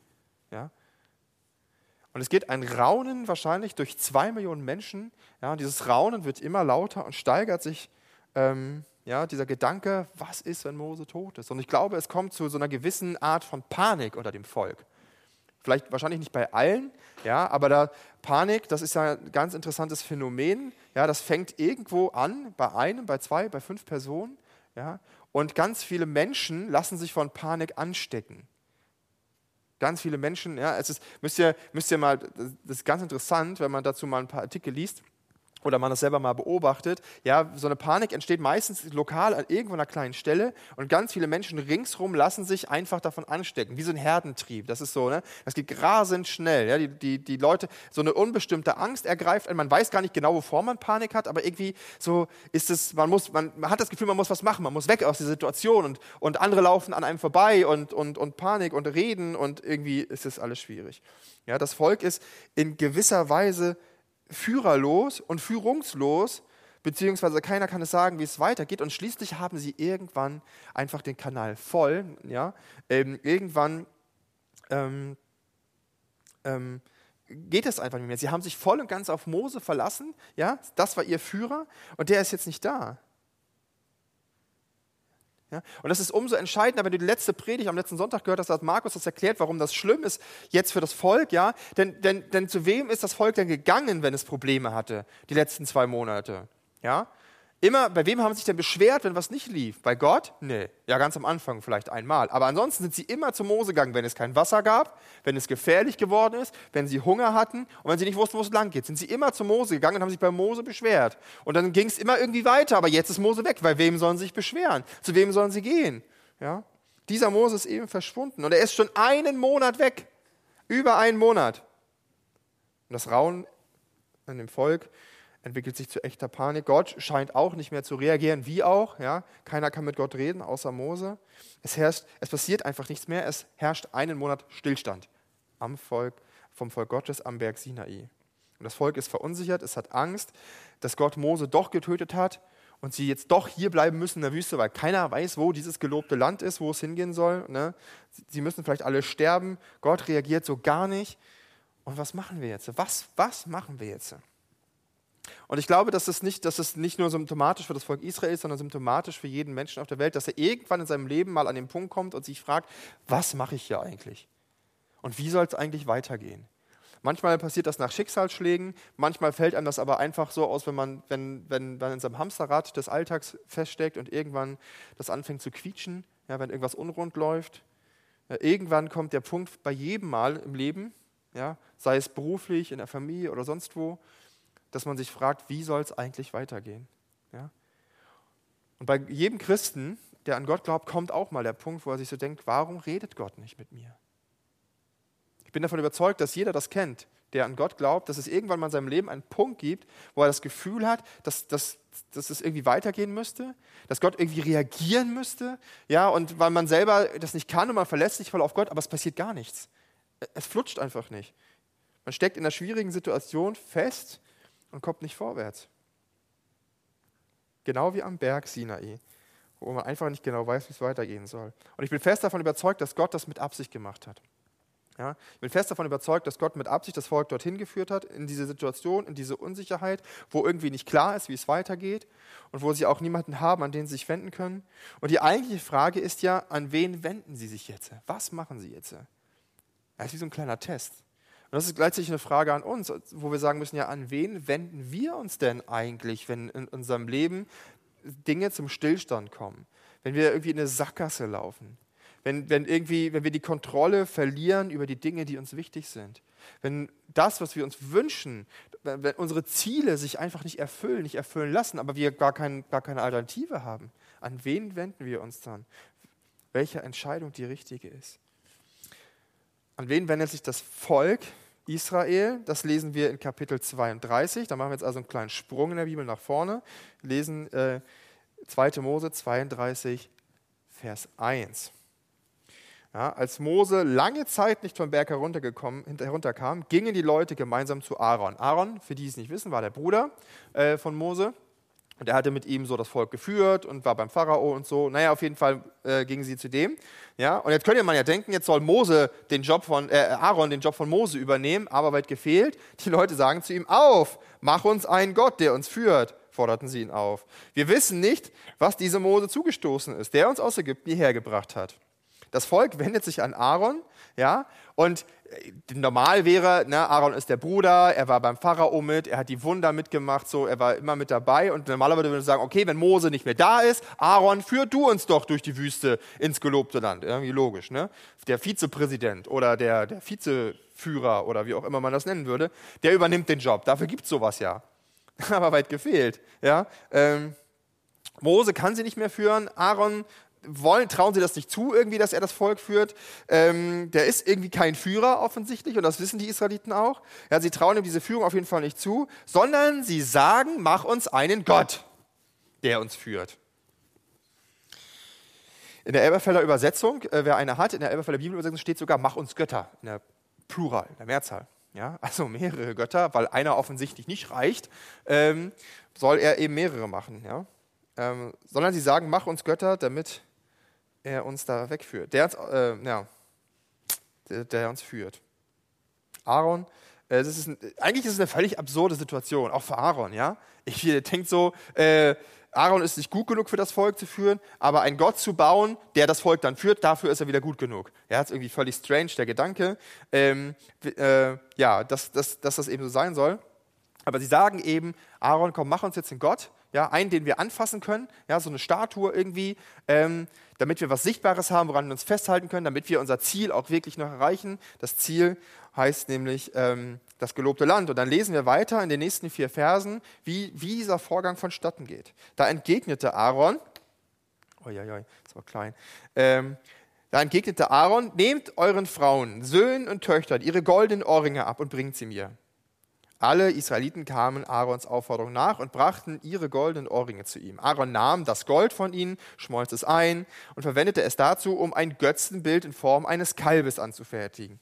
Ja. Und es geht ein Raunen wahrscheinlich durch zwei Millionen Menschen. Ja, und dieses Raunen wird immer lauter und steigert sich ähm, ja, dieser Gedanke, was ist, wenn Mose tot ist? Und ich glaube, es kommt zu so einer gewissen Art von Panik unter dem Volk. Vielleicht wahrscheinlich nicht bei allen, ja, aber da Panik, das ist ja ein ganz interessantes Phänomen. Ja, das fängt irgendwo an, bei einem, bei zwei, bei fünf Personen. Ja, und ganz viele Menschen lassen sich von Panik anstecken. Ganz viele Menschen, ja, es ist, müsst ihr, müsst ihr mal, das ist ganz interessant, wenn man dazu mal ein paar Artikel liest oder man das selber mal beobachtet, ja, so eine Panik entsteht meistens lokal an irgendwo einer kleinen Stelle und ganz viele Menschen ringsherum lassen sich einfach davon anstecken, wie so ein Herdentrieb. Das ist so, ne? Das geht rasend schnell. Ja? Die, die, die Leute, so eine unbestimmte Angst ergreift einen. Man weiß gar nicht genau, wovor man Panik hat, aber irgendwie so ist es, man muss, man, man hat das Gefühl, man muss was machen, man muss weg aus der Situation und, und andere laufen an einem vorbei und, und, und Panik und reden und irgendwie ist es alles schwierig. Ja, das Volk ist in gewisser Weise führerlos und führungslos, beziehungsweise keiner kann es sagen, wie es weitergeht. Und schließlich haben sie irgendwann einfach den Kanal voll. Ja? Ähm, irgendwann ähm, ähm, geht es einfach nicht mehr. Sie haben sich voll und ganz auf Mose verlassen. Ja? Das war ihr Führer und der ist jetzt nicht da. Ja? Und das ist umso entscheidender, wenn du die letzte Predigt am letzten Sonntag gehört hast, hat Markus das erklärt, warum das schlimm ist jetzt für das Volk. Ja? Denn, denn, denn zu wem ist das Volk denn gegangen, wenn es Probleme hatte, die letzten zwei Monate? Ja? Immer, bei wem haben sie sich denn beschwert, wenn was nicht lief? Bei Gott? Nee. Ja, ganz am Anfang vielleicht einmal. Aber ansonsten sind sie immer zum Mose gegangen, wenn es kein Wasser gab, wenn es gefährlich geworden ist, wenn sie Hunger hatten und wenn sie nicht wussten, wo es lang geht. Sind sie immer zum Mose gegangen und haben sich bei Mose beschwert. Und dann ging es immer irgendwie weiter, aber jetzt ist Mose weg. Bei wem sollen sie sich beschweren? Zu wem sollen sie gehen? Ja? Dieser Mose ist eben verschwunden und er ist schon einen Monat weg. Über einen Monat. Und das Rauen in dem Volk entwickelt sich zu echter Panik. Gott scheint auch nicht mehr zu reagieren, wie auch. Ja? Keiner kann mit Gott reden, außer Mose. Es, herrscht, es passiert einfach nichts mehr. Es herrscht einen Monat Stillstand am Volk, vom Volk Gottes am Berg Sinai. Und das Volk ist verunsichert, es hat Angst, dass Gott Mose doch getötet hat und sie jetzt doch hier bleiben müssen in der Wüste, weil keiner weiß, wo dieses gelobte Land ist, wo es hingehen soll. Ne? Sie müssen vielleicht alle sterben. Gott reagiert so gar nicht. Und was machen wir jetzt? Was, was machen wir jetzt? Und ich glaube, dass es, nicht, dass es nicht nur symptomatisch für das Volk Israel ist, sondern symptomatisch für jeden Menschen auf der Welt, dass er irgendwann in seinem Leben mal an den Punkt kommt und sich fragt, was mache ich hier eigentlich? Und wie soll es eigentlich weitergehen? Manchmal passiert das nach Schicksalsschlägen, manchmal fällt einem das aber einfach so aus, wenn man, wenn, wenn man in seinem Hamsterrad des Alltags feststeckt und irgendwann das anfängt zu quietschen, ja, wenn irgendwas unrund läuft. Ja, irgendwann kommt der Punkt bei jedem Mal im Leben, ja, sei es beruflich, in der Familie oder sonst wo, dass man sich fragt, wie soll es eigentlich weitergehen? Ja? Und bei jedem Christen, der an Gott glaubt, kommt auch mal der Punkt, wo er sich so denkt, warum redet Gott nicht mit mir? Ich bin davon überzeugt, dass jeder das kennt, der an Gott glaubt, dass es irgendwann mal in seinem Leben einen Punkt gibt, wo er das Gefühl hat, dass, dass, dass es irgendwie weitergehen müsste, dass Gott irgendwie reagieren müsste, ja, und weil man selber das nicht kann und man verlässt sich voll auf Gott, aber es passiert gar nichts. Es flutscht einfach nicht. Man steckt in einer schwierigen Situation fest und kommt nicht vorwärts. Genau wie am Berg Sinai, wo man einfach nicht genau weiß, wie es weitergehen soll. Und ich bin fest davon überzeugt, dass Gott das mit Absicht gemacht hat. Ja, ich bin fest davon überzeugt, dass Gott mit Absicht das Volk dorthin geführt hat, in diese Situation, in diese Unsicherheit, wo irgendwie nicht klar ist, wie es weitergeht und wo sie auch niemanden haben, an den sie sich wenden können. Und die eigentliche Frage ist ja, an wen wenden sie sich jetzt? Was machen sie jetzt? Das ist wie so ein kleiner Test. Und das ist gleichzeitig eine Frage an uns, wo wir sagen müssen, ja, an wen wenden wir uns denn eigentlich, wenn in unserem Leben Dinge zum Stillstand kommen? Wenn wir irgendwie in eine Sackgasse laufen? Wenn, wenn, irgendwie, wenn wir die Kontrolle verlieren über die Dinge, die uns wichtig sind? Wenn das, was wir uns wünschen, wenn unsere Ziele sich einfach nicht erfüllen, nicht erfüllen lassen, aber wir gar, kein, gar keine Alternative haben, an wen wenden wir uns dann? Welche Entscheidung die richtige ist? An wen wendet sich das Volk, Israel. Das lesen wir in Kapitel 32. Da machen wir jetzt also einen kleinen Sprung in der Bibel nach vorne. Lesen äh, 2. Mose 32, Vers 1. Ja, als Mose lange Zeit nicht vom Berg heruntergekommen, herunterkam, gingen die Leute gemeinsam zu Aaron. Aaron, für die es nicht wissen, war der Bruder äh, von Mose. Und er hatte mit ihm so das Volk geführt und war beim Pharao und so. Naja, auf jeden Fall äh, gingen sie zu dem. Ja? Und jetzt könnte man ja denken, jetzt soll Mose den Job von, äh, Aaron den Job von Mose übernehmen, aber weit gefehlt. Die Leute sagen zu ihm, auf, mach uns einen Gott, der uns führt, forderten sie ihn auf. Wir wissen nicht, was diese Mose zugestoßen ist, der uns aus Ägypten hierher gebracht hat. Das Volk wendet sich an Aaron, ja, und normal wäre, ne, Aaron ist der Bruder, er war beim Pharao mit, er hat die Wunder mitgemacht, so, er war immer mit dabei und normalerweise würde man sagen, okay, wenn Mose nicht mehr da ist, Aaron, führ du uns doch durch die Wüste ins gelobte Land. Irgendwie logisch, ne? Der Vizepräsident oder der, der Vizeführer oder wie auch immer man das nennen würde, der übernimmt den Job. Dafür gibt es sowas ja. Aber weit gefehlt, ja. Ähm, Mose kann sie nicht mehr führen, Aaron wollen, trauen sie das nicht zu, irgendwie, dass er das Volk führt. Ähm, der ist irgendwie kein Führer offensichtlich und das wissen die Israeliten auch. Ja, sie trauen ihm diese Führung auf jeden Fall nicht zu, sondern sie sagen, mach uns einen Gott, der uns führt. In der Elberfelder Übersetzung, äh, wer eine hat, in der Elberfelder Bibelübersetzung steht sogar, mach uns Götter, in der Plural, in der Mehrzahl. Ja, also mehrere Götter, weil einer offensichtlich nicht reicht, ähm, soll er eben mehrere machen. Ja? Ähm, sondern sie sagen, mach uns Götter, damit er uns da wegführt. Der, äh, ja, der, der, uns führt. Aaron, äh, das ist ein, eigentlich ist es eine völlig absurde Situation, auch für Aaron. Ja? Ich denke so, äh, Aaron ist nicht gut genug für das Volk zu führen, aber einen Gott zu bauen, der das Volk dann führt, dafür ist er wieder gut genug. Ja, das ist irgendwie völlig strange, der Gedanke, ähm, äh, ja, dass, dass, dass das eben so sein soll. Aber sie sagen eben, Aaron, komm, mach uns jetzt einen Gott, ja, einen, den wir anfassen können, ja, so eine Statue irgendwie, ähm, damit wir was Sichtbares haben, woran wir uns festhalten können, damit wir unser Ziel auch wirklich noch erreichen. Das Ziel heißt nämlich ähm, das gelobte Land. Und dann lesen wir weiter in den nächsten vier Versen, wie, wie dieser Vorgang vonstatten geht. Da entgegnete Aaron, oi, das war klein, ähm, Da entgegnete Aaron, nehmt euren Frauen, Söhnen und Töchtern ihre goldenen Ohrringe ab und bringt sie mir. Alle Israeliten kamen Aarons Aufforderung nach und brachten ihre goldenen Ohrringe zu ihm. Aaron nahm das Gold von ihnen, schmolz es ein und verwendete es dazu, um ein Götzenbild in Form eines Kalbes anzufertigen.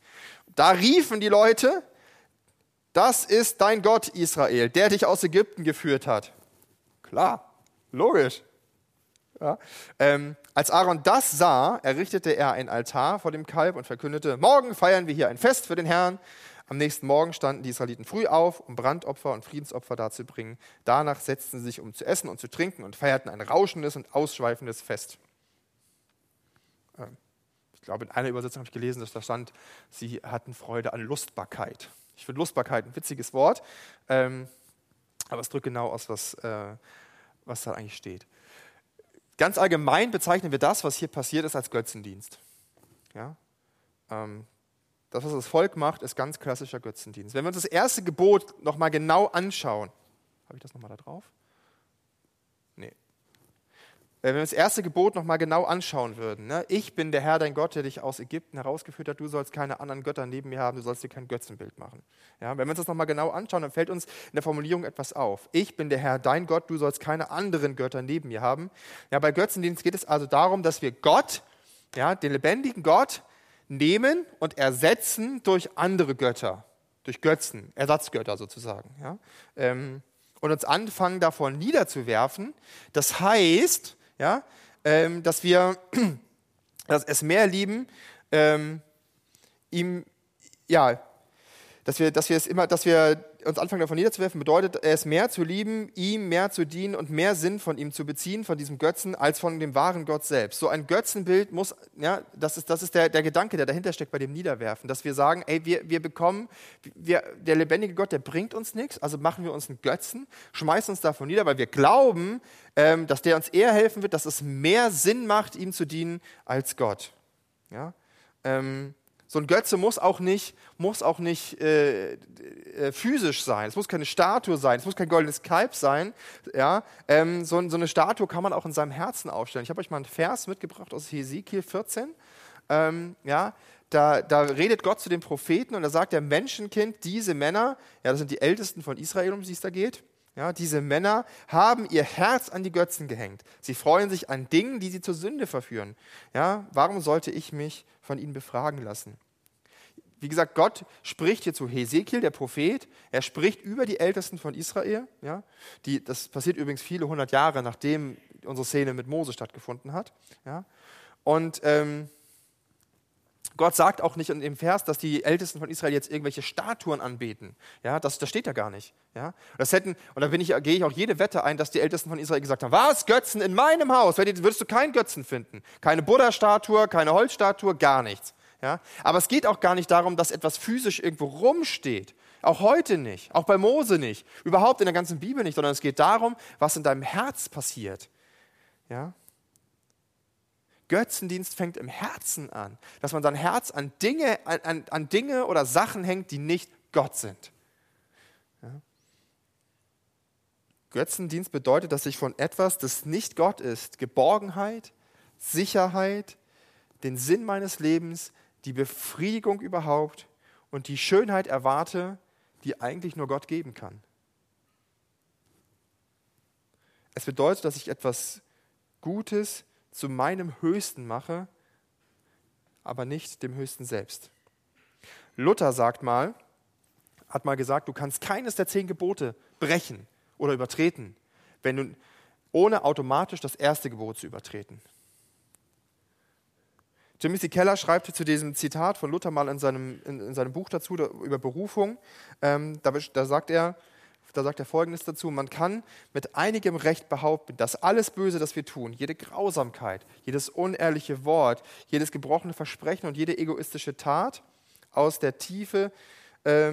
Da riefen die Leute, das ist dein Gott Israel, der dich aus Ägypten geführt hat. Klar, logisch. Ja. Ähm, als Aaron das sah, errichtete er ein Altar vor dem Kalb und verkündete, morgen feiern wir hier ein Fest für den Herrn. Am nächsten Morgen standen die Israeliten früh auf, um Brandopfer und Friedensopfer darzubringen. Danach setzten sie sich, um zu essen und zu trinken und feierten ein rauschendes und ausschweifendes Fest. Ähm, ich glaube, in einer Übersetzung habe ich gelesen, dass da stand, sie hatten Freude an Lustbarkeit. Ich finde Lustbarkeit ein witziges Wort, ähm, aber es drückt genau aus, was, äh, was da eigentlich steht. Ganz allgemein bezeichnen wir das, was hier passiert ist, als Götzendienst. Ja? Das, was das Volk macht, ist ganz klassischer Götzendienst. Wenn wir uns das erste Gebot nochmal genau anschauen, habe ich das nochmal da drauf? Nee. Wenn wir uns das erste Gebot nochmal genau anschauen würden, ne? ich bin der Herr, dein Gott, der dich aus Ägypten herausgeführt hat, du sollst keine anderen Götter neben mir haben, du sollst dir kein Götzenbild machen. Ja? Wenn wir uns das nochmal genau anschauen, dann fällt uns in der Formulierung etwas auf. Ich bin der Herr, dein Gott, du sollst keine anderen Götter neben mir haben. Ja, bei Götzendienst geht es also darum, dass wir Gott, ja, den lebendigen Gott, nehmen und ersetzen durch andere Götter, durch Götzen, Ersatzgötter sozusagen. Ja? Ähm, und uns anfangen, davon niederzuwerfen. Das heißt, ja, ähm, dass wir dass es mehr lieben, ähm, ihm, ja, dass wir, dass wir es immer, dass wir uns anfangen davon niederzuwerfen, bedeutet es mehr zu lieben, ihm mehr zu dienen und mehr Sinn von ihm zu beziehen, von diesem Götzen, als von dem wahren Gott selbst. So ein Götzenbild muss, ja, das ist, das ist der, der Gedanke, der dahinter steckt bei dem Niederwerfen, dass wir sagen, ey, wir, wir bekommen, wir, der lebendige Gott, der bringt uns nichts, also machen wir uns einen Götzen, schmeißen uns davon nieder, weil wir glauben, ähm, dass der uns eher helfen wird, dass es mehr Sinn macht, ihm zu dienen, als Gott. Ja? Ähm, so ein Götze muss auch nicht, muss auch nicht äh, äh, physisch sein. Es muss keine Statue sein. Es muss kein goldenes Kalb sein. Ja? Ähm, so, so, eine Statue kann man auch in seinem Herzen aufstellen. Ich habe euch mal einen Vers mitgebracht aus Hesekiel 14. Ähm, ja? Da, da, redet Gott zu den Propheten und da sagt der Menschenkind, diese Männer, ja, das sind die Ältesten von Israel, um die es da geht, ja, diese Männer haben ihr Herz an die Götzen gehängt. Sie freuen sich an Dingen, die sie zur Sünde verführen. Ja, warum sollte ich mich von ihnen befragen lassen? Wie gesagt, Gott spricht hier zu Hesekiel, der Prophet. Er spricht über die Ältesten von Israel. Ja, die, das passiert übrigens viele hundert Jahre, nachdem unsere Szene mit Mose stattgefunden hat. Ja, und ähm, Gott sagt auch nicht in dem Vers, dass die Ältesten von Israel jetzt irgendwelche Statuen anbeten. Ja, das, das steht da gar nicht. Ja, das hätten, und da bin ich, gehe ich auch jede Wette ein, dass die Ältesten von Israel gesagt haben, was, Götzen in meinem Haus? Würdest du keinen Götzen finden? Keine Buddha-Statue, keine Holzstatue, gar nichts. Ja, aber es geht auch gar nicht darum, dass etwas physisch irgendwo rumsteht. Auch heute nicht. Auch bei Mose nicht. Überhaupt in der ganzen Bibel nicht, sondern es geht darum, was in deinem Herz passiert. Ja? Götzendienst fängt im Herzen an, dass man sein Herz an Dinge, an, an Dinge oder Sachen hängt, die nicht Gott sind. Ja? Götzendienst bedeutet, dass ich von etwas, das nicht Gott ist, Geborgenheit, Sicherheit, den Sinn meines Lebens, die Befriedigung überhaupt und die Schönheit erwarte, die eigentlich nur Gott geben kann. Es bedeutet, dass ich etwas Gutes, zu meinem Höchsten mache, aber nicht dem Höchsten selbst. Luther sagt mal, hat mal gesagt, du kannst keines der zehn Gebote brechen oder übertreten, wenn du, ohne automatisch das erste Gebot zu übertreten. Timothy Keller schreibt zu diesem Zitat von Luther mal in seinem, in, in seinem Buch dazu über Berufung. Ähm, da, da sagt er, da sagt er Folgendes dazu, man kann mit einigem Recht behaupten, dass alles Böse, das wir tun, jede Grausamkeit, jedes unehrliche Wort, jedes gebrochene Versprechen und jede egoistische Tat aus der Tiefe, äh,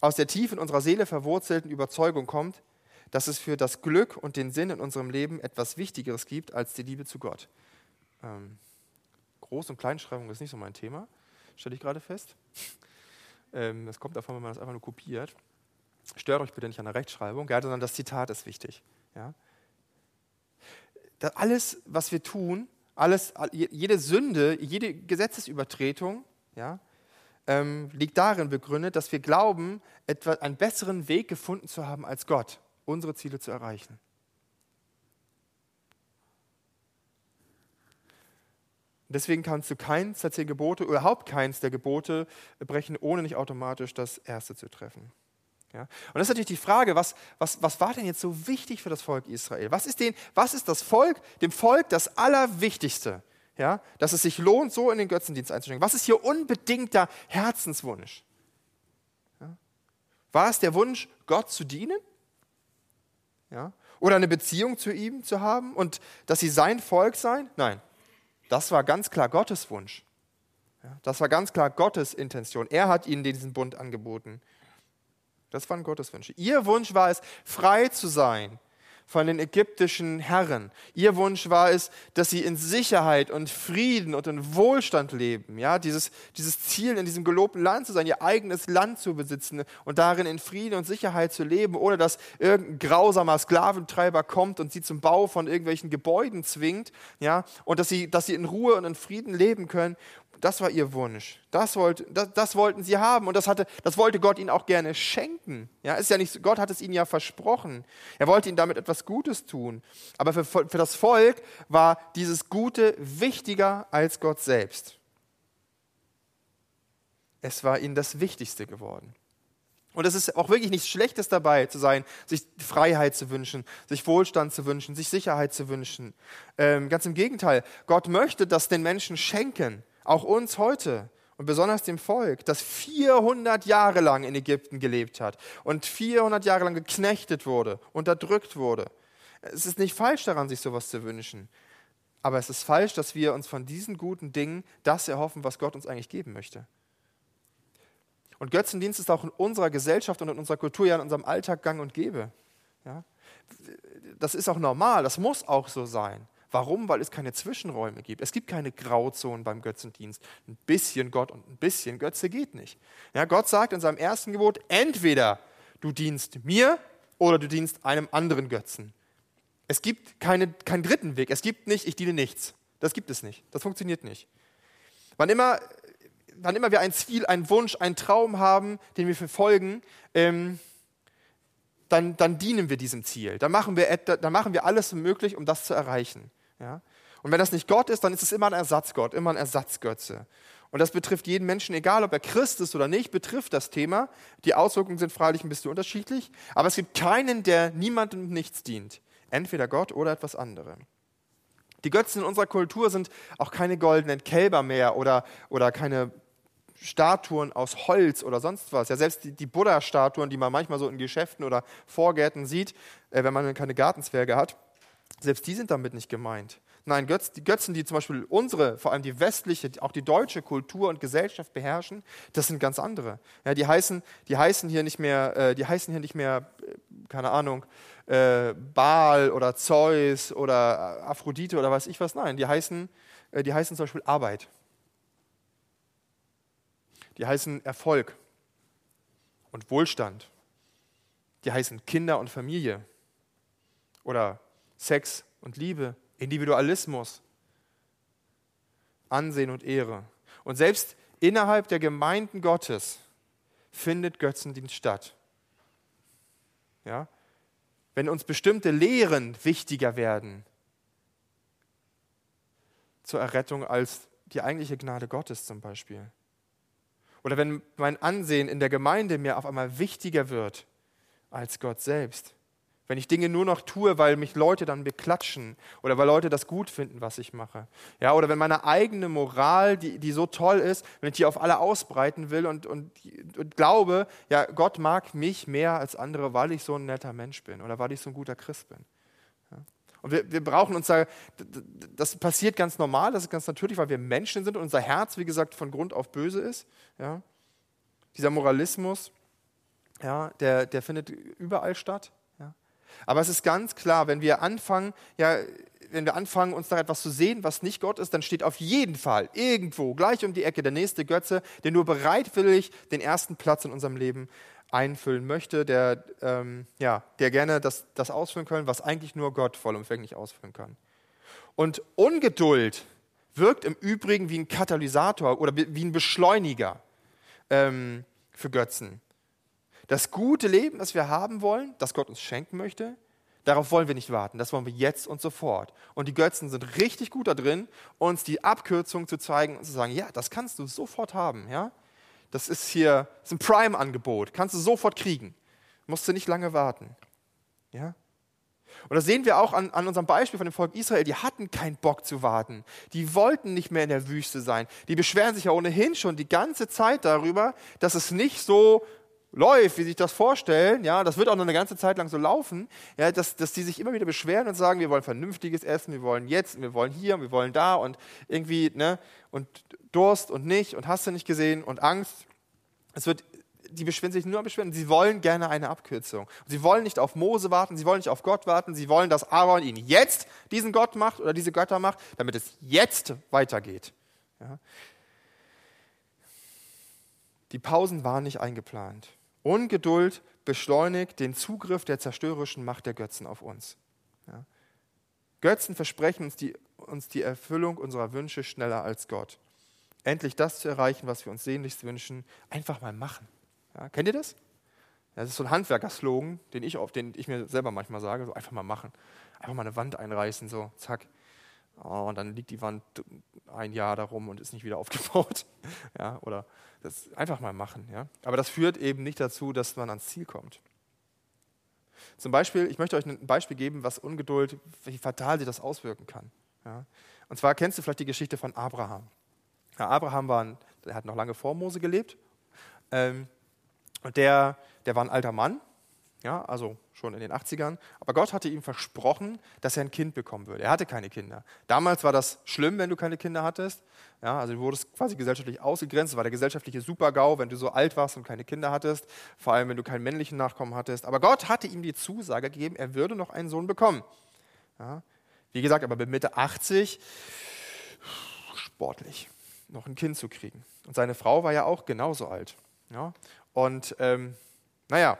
aus der Tiefe in unserer Seele verwurzelten Überzeugung kommt, dass es für das Glück und den Sinn in unserem Leben etwas Wichtigeres gibt als die Liebe zu Gott. Ähm, Groß- und Kleinschreibung ist nicht so mein Thema, stelle ich gerade fest. ähm, das kommt davon, wenn man das einfach nur kopiert. Stört euch bitte nicht an der Rechtschreibung, ja, sondern das Zitat ist wichtig. Ja. Das alles, was wir tun, alles, jede Sünde, jede Gesetzesübertretung ja, ähm, liegt darin begründet, dass wir glauben, etwa einen besseren Weg gefunden zu haben als Gott, unsere Ziele zu erreichen. Deswegen kannst du keins der zehn Gebote, überhaupt keins der Gebote brechen, ohne nicht automatisch das erste zu treffen. Ja? Und das ist natürlich die Frage, was, was, was war denn jetzt so wichtig für das Volk Israel? Was ist, den, was ist das Volk, dem Volk das Allerwichtigste? Ja? Dass es sich lohnt, so in den Götzendienst einzusteigen. Was ist hier unbedingter Herzenswunsch? Ja? War es der Wunsch, Gott zu dienen? Ja? Oder eine Beziehung zu ihm zu haben und dass sie sein Volk seien? Nein. Das war ganz klar Gottes Wunsch. Ja, das war ganz klar Gottes Intention. Er hat ihnen diesen Bund angeboten. Das waren Gottes Wünsche. Ihr Wunsch war es, frei zu sein von den ägyptischen Herren. Ihr Wunsch war es, dass sie in Sicherheit und Frieden und in Wohlstand leben. Ja, dieses, dieses Ziel, in diesem gelobten Land zu sein, ihr eigenes Land zu besitzen und darin in Frieden und Sicherheit zu leben, ohne dass irgendein grausamer Sklaventreiber kommt und sie zum Bau von irgendwelchen Gebäuden zwingt. Ja, und dass sie, dass sie in Ruhe und in Frieden leben können. Das war ihr Wunsch. Das, wollte, das, das, wollten sie haben und das, hatte, das wollte Gott ihnen auch gerne schenken. Ja, ist ja nicht, Gott hat es ihnen ja versprochen. Er wollte ihnen damit etwas Gutes tun. Aber für, für das Volk war dieses Gute wichtiger als Gott selbst. Es war ihnen das Wichtigste geworden. Und es ist auch wirklich nichts Schlechtes dabei zu sein, sich Freiheit zu wünschen, sich Wohlstand zu wünschen, sich Sicherheit zu wünschen. Ähm, ganz im Gegenteil, Gott möchte das den Menschen schenken. Auch uns heute und besonders dem Volk, das 400 Jahre lang in Ägypten gelebt hat und 400 Jahre lang geknechtet wurde, unterdrückt wurde. Es ist nicht falsch daran, sich sowas zu wünschen. Aber es ist falsch, dass wir uns von diesen guten Dingen das erhoffen, was Gott uns eigentlich geben möchte. Und Götzendienst ist auch in unserer Gesellschaft und in unserer Kultur ja in unserem Alltag gang und gäbe. Ja? Das ist auch normal, das muss auch so sein. Warum? Weil es keine Zwischenräume gibt. Es gibt keine Grauzonen beim Götzendienst. Ein bisschen Gott und ein bisschen Götze geht nicht. Ja, Gott sagt in seinem ersten Gebot, entweder du dienst mir oder du dienst einem anderen Götzen. Es gibt keine, keinen dritten Weg. Es gibt nicht, ich diene nichts. Das gibt es nicht. Das funktioniert nicht. Wann immer, wann immer wir ein Ziel, einen Wunsch, einen Traum haben, den wir verfolgen, ähm, dann, dann, dienen wir diesem Ziel. Dann machen wir, dann machen wir alles möglich, um das zu erreichen. Ja? Und wenn das nicht Gott ist, dann ist es immer ein Ersatzgott, immer ein Ersatzgötze. Und das betrifft jeden Menschen, egal ob er Christ ist oder nicht, betrifft das Thema. Die Auswirkungen sind freilich ein bisschen unterschiedlich, aber es gibt keinen, der niemandem nichts dient. Entweder Gott oder etwas anderes. Die Götzen in unserer Kultur sind auch keine goldenen Kälber mehr oder, oder keine Statuen aus Holz oder sonst was. Ja, selbst die, die Buddha-Statuen, die man manchmal so in Geschäften oder Vorgärten sieht, äh, wenn man keine Gartenzwerge hat, selbst die sind damit nicht gemeint. Nein, Götz, die Götzen, die zum Beispiel unsere, vor allem die westliche, auch die deutsche Kultur und Gesellschaft beherrschen, das sind ganz andere. Ja, die, heißen, die heißen hier nicht mehr, äh, die heißen hier nicht mehr, äh, keine Ahnung, äh, Baal oder Zeus oder Aphrodite oder weiß ich was. Nein, die heißen, äh, die heißen zum Beispiel Arbeit. Die heißen Erfolg und Wohlstand. Die heißen Kinder und Familie oder Sex und Liebe, Individualismus, Ansehen und Ehre. Und selbst innerhalb der Gemeinden Gottes findet Götzendienst statt. Ja? Wenn uns bestimmte Lehren wichtiger werden zur Errettung als die eigentliche Gnade Gottes zum Beispiel. Oder wenn mein Ansehen in der Gemeinde mir auf einmal wichtiger wird als Gott selbst. Wenn ich Dinge nur noch tue, weil mich Leute dann beklatschen oder weil Leute das gut finden, was ich mache. Ja, oder wenn meine eigene Moral, die, die so toll ist, wenn ich die auf alle ausbreiten will und, und, und glaube, ja, Gott mag mich mehr als andere, weil ich so ein netter Mensch bin oder weil ich so ein guter Christ bin. Und wir, wir brauchen uns da, das passiert ganz normal, das ist ganz natürlich, weil wir Menschen sind und unser Herz, wie gesagt, von Grund auf böse ist. Ja. Dieser Moralismus, ja, der, der findet überall statt. Aber es ist ganz klar, wenn wir anfangen, ja, wenn wir anfangen, uns nach etwas zu sehen, was nicht Gott ist, dann steht auf jeden Fall irgendwo gleich um die Ecke der nächste Götze, der nur bereitwillig den ersten Platz in unserem Leben einfüllen möchte, der, ähm, ja, der gerne das, das ausfüllen kann, was eigentlich nur Gott vollumfänglich ausfüllen kann. Und Ungeduld wirkt im Übrigen wie ein Katalysator oder wie ein Beschleuniger ähm, für Götzen. Das gute Leben, das wir haben wollen, das Gott uns schenken möchte, darauf wollen wir nicht warten. Das wollen wir jetzt und sofort. Und die Götzen sind richtig gut da drin, uns die Abkürzung zu zeigen und zu sagen, ja, das kannst du sofort haben. Ja? Das ist hier das ist ein Prime-Angebot, kannst du sofort kriegen. Musst du nicht lange warten. Ja? Und das sehen wir auch an, an unserem Beispiel von dem Volk Israel. Die hatten keinen Bock zu warten. Die wollten nicht mehr in der Wüste sein. Die beschweren sich ja ohnehin schon die ganze Zeit darüber, dass es nicht so läuft, wie sie sich das vorstellen. Ja, das wird auch noch eine ganze Zeit lang so laufen. Ja, dass, dass die sich immer wieder beschweren und sagen, wir wollen vernünftiges Essen, wir wollen jetzt, wir wollen hier, wir wollen da und irgendwie, ne, und Durst und nicht und hast du nicht gesehen und Angst. Es wird die beschweren sich nur am Beschweren. Sie wollen gerne eine Abkürzung. Sie wollen nicht auf Mose warten, sie wollen nicht auf Gott warten, sie wollen, dass Aaron ihnen jetzt diesen Gott macht oder diese Götter macht, damit es jetzt weitergeht. Ja. Die Pausen waren nicht eingeplant. Ungeduld beschleunigt den Zugriff der zerstörerischen Macht der Götzen auf uns. Ja. Götzen versprechen uns die, uns die Erfüllung unserer Wünsche schneller als Gott. Endlich das zu erreichen, was wir uns sehnlichst wünschen, einfach mal machen. Ja, kennt ihr das? Das ist so ein Handwerkerslogan, den ich, auf, den ich mir selber manchmal sage, so einfach mal machen. Einfach mal eine Wand einreißen, so zack. Oh, und dann liegt die Wand ein Jahr darum und ist nicht wieder aufgebaut. Ja, oder das einfach mal machen. Ja. Aber das führt eben nicht dazu, dass man ans Ziel kommt. Zum Beispiel, ich möchte euch ein Beispiel geben, was Ungeduld, wie fatal sich das auswirken kann. Ja. Und zwar kennst du vielleicht die Geschichte von Abraham. Ja, Abraham war ein, der hat noch lange vor Mose gelebt. Ähm, und der, der war ein alter Mann, ja, also schon in den 80ern. Aber Gott hatte ihm versprochen, dass er ein Kind bekommen würde. Er hatte keine Kinder. Damals war das schlimm, wenn du keine Kinder hattest. Ja, also du wurdest quasi gesellschaftlich ausgegrenzt. Das war der gesellschaftliche Supergau, wenn du so alt warst und keine Kinder hattest. Vor allem, wenn du keinen männlichen Nachkommen hattest. Aber Gott hatte ihm die Zusage gegeben, er würde noch einen Sohn bekommen. Ja, wie gesagt, aber mit Mitte 80 sportlich, noch ein Kind zu kriegen. Und seine Frau war ja auch genauso alt. Ja, und ähm, naja,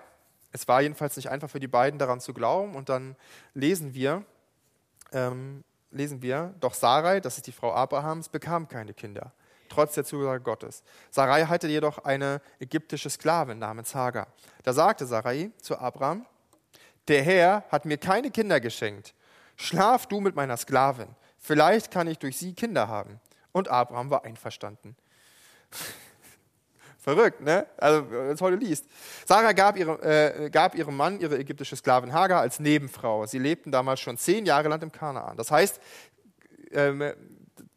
es war jedenfalls nicht einfach für die beiden daran zu glauben. Und dann lesen wir, ähm, lesen wir, doch Sarai, das ist die Frau Abrahams, bekam keine Kinder, trotz der Zusage Gottes. Sarai hatte jedoch eine ägyptische Sklavin namens Hagar. Da sagte Sarai zu Abraham, der Herr hat mir keine Kinder geschenkt. Schlaf du mit meiner Sklavin. Vielleicht kann ich durch sie Kinder haben. Und Abraham war einverstanden. Verrückt, ne? Also, wenn es heute liest. Sarah gab, ihre, äh, gab ihrem Mann ihre ägyptische Sklavin Hagar als Nebenfrau. Sie lebten damals schon zehn Jahre lang im Kanaan. Das heißt, ähm,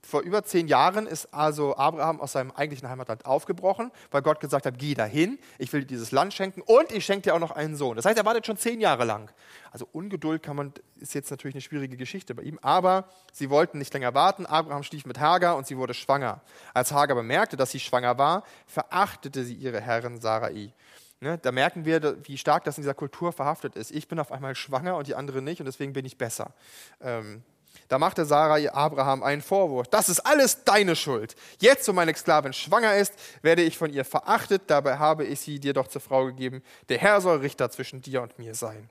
vor über zehn Jahren ist also Abraham aus seinem eigentlichen Heimatland aufgebrochen, weil Gott gesagt hat, geh dahin, ich will dir dieses Land schenken und ich schenke dir auch noch einen Sohn. Das heißt, er wartet schon zehn Jahre lang. Also Ungeduld kann man, ist jetzt natürlich eine schwierige Geschichte bei ihm, aber sie wollten nicht länger warten. Abraham schlief mit Hagar und sie wurde schwanger. Als Hagar bemerkte, dass sie schwanger war, verachtete sie ihre Herrin Sarai. Ne, da merken wir, wie stark das in dieser Kultur verhaftet ist. Ich bin auf einmal schwanger und die andere nicht und deswegen bin ich besser. Ähm, da machte Sarah Abraham einen Vorwurf. Das ist alles deine Schuld. Jetzt, wo meine Sklavin schwanger ist, werde ich von ihr verachtet. Dabei habe ich sie dir doch zur Frau gegeben. Der Herr soll Richter zwischen dir und mir sein.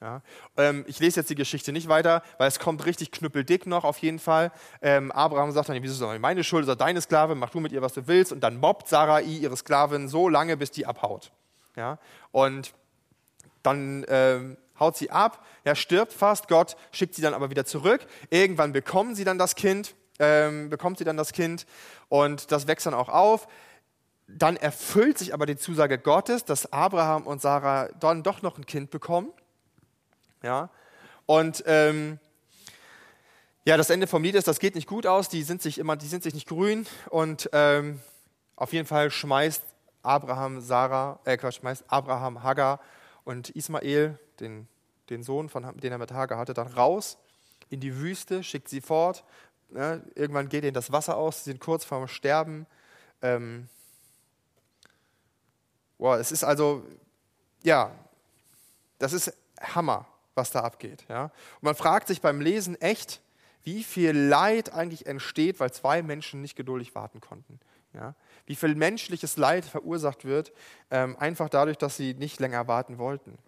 Ja, ähm, ich lese jetzt die Geschichte nicht weiter, weil es kommt richtig knüppeldick noch auf jeden Fall. Ähm, Abraham sagt dann, wieso ist meine Schuld, ist deine Sklavin, mach du mit ihr, was du willst. Und dann mobbt Sarai ihre Sklavin so lange, bis die abhaut. Ja, und dann ähm, haut sie ab, ja, stirbt fast, Gott schickt sie dann aber wieder zurück. Irgendwann bekommen sie dann das Kind, ähm, bekommt sie dann das Kind und das wächst dann auch auf. Dann erfüllt sich aber die Zusage Gottes, dass Abraham und Sarah dann doch noch ein Kind bekommen. Ja, und ähm, ja, das Ende vom Lied ist, das geht nicht gut aus, die sind sich immer, die sind sich nicht grün und ähm, auf jeden Fall schmeißt Abraham Sarah, äh schmeißt Abraham Hagar und Ismael, den, den Sohn, von, den er mit Hagar hatte, dann raus in die Wüste, schickt sie fort. Ja, irgendwann geht ihnen das Wasser aus, sie sind kurz vorm Sterben. Ähm, wow, es ist also, ja, das ist Hammer, was da abgeht. Ja? Und man fragt sich beim Lesen echt, wie viel Leid eigentlich entsteht, weil zwei Menschen nicht geduldig warten konnten. Ja? Wie viel menschliches Leid verursacht wird, ähm, einfach dadurch, dass sie nicht länger warten wollten,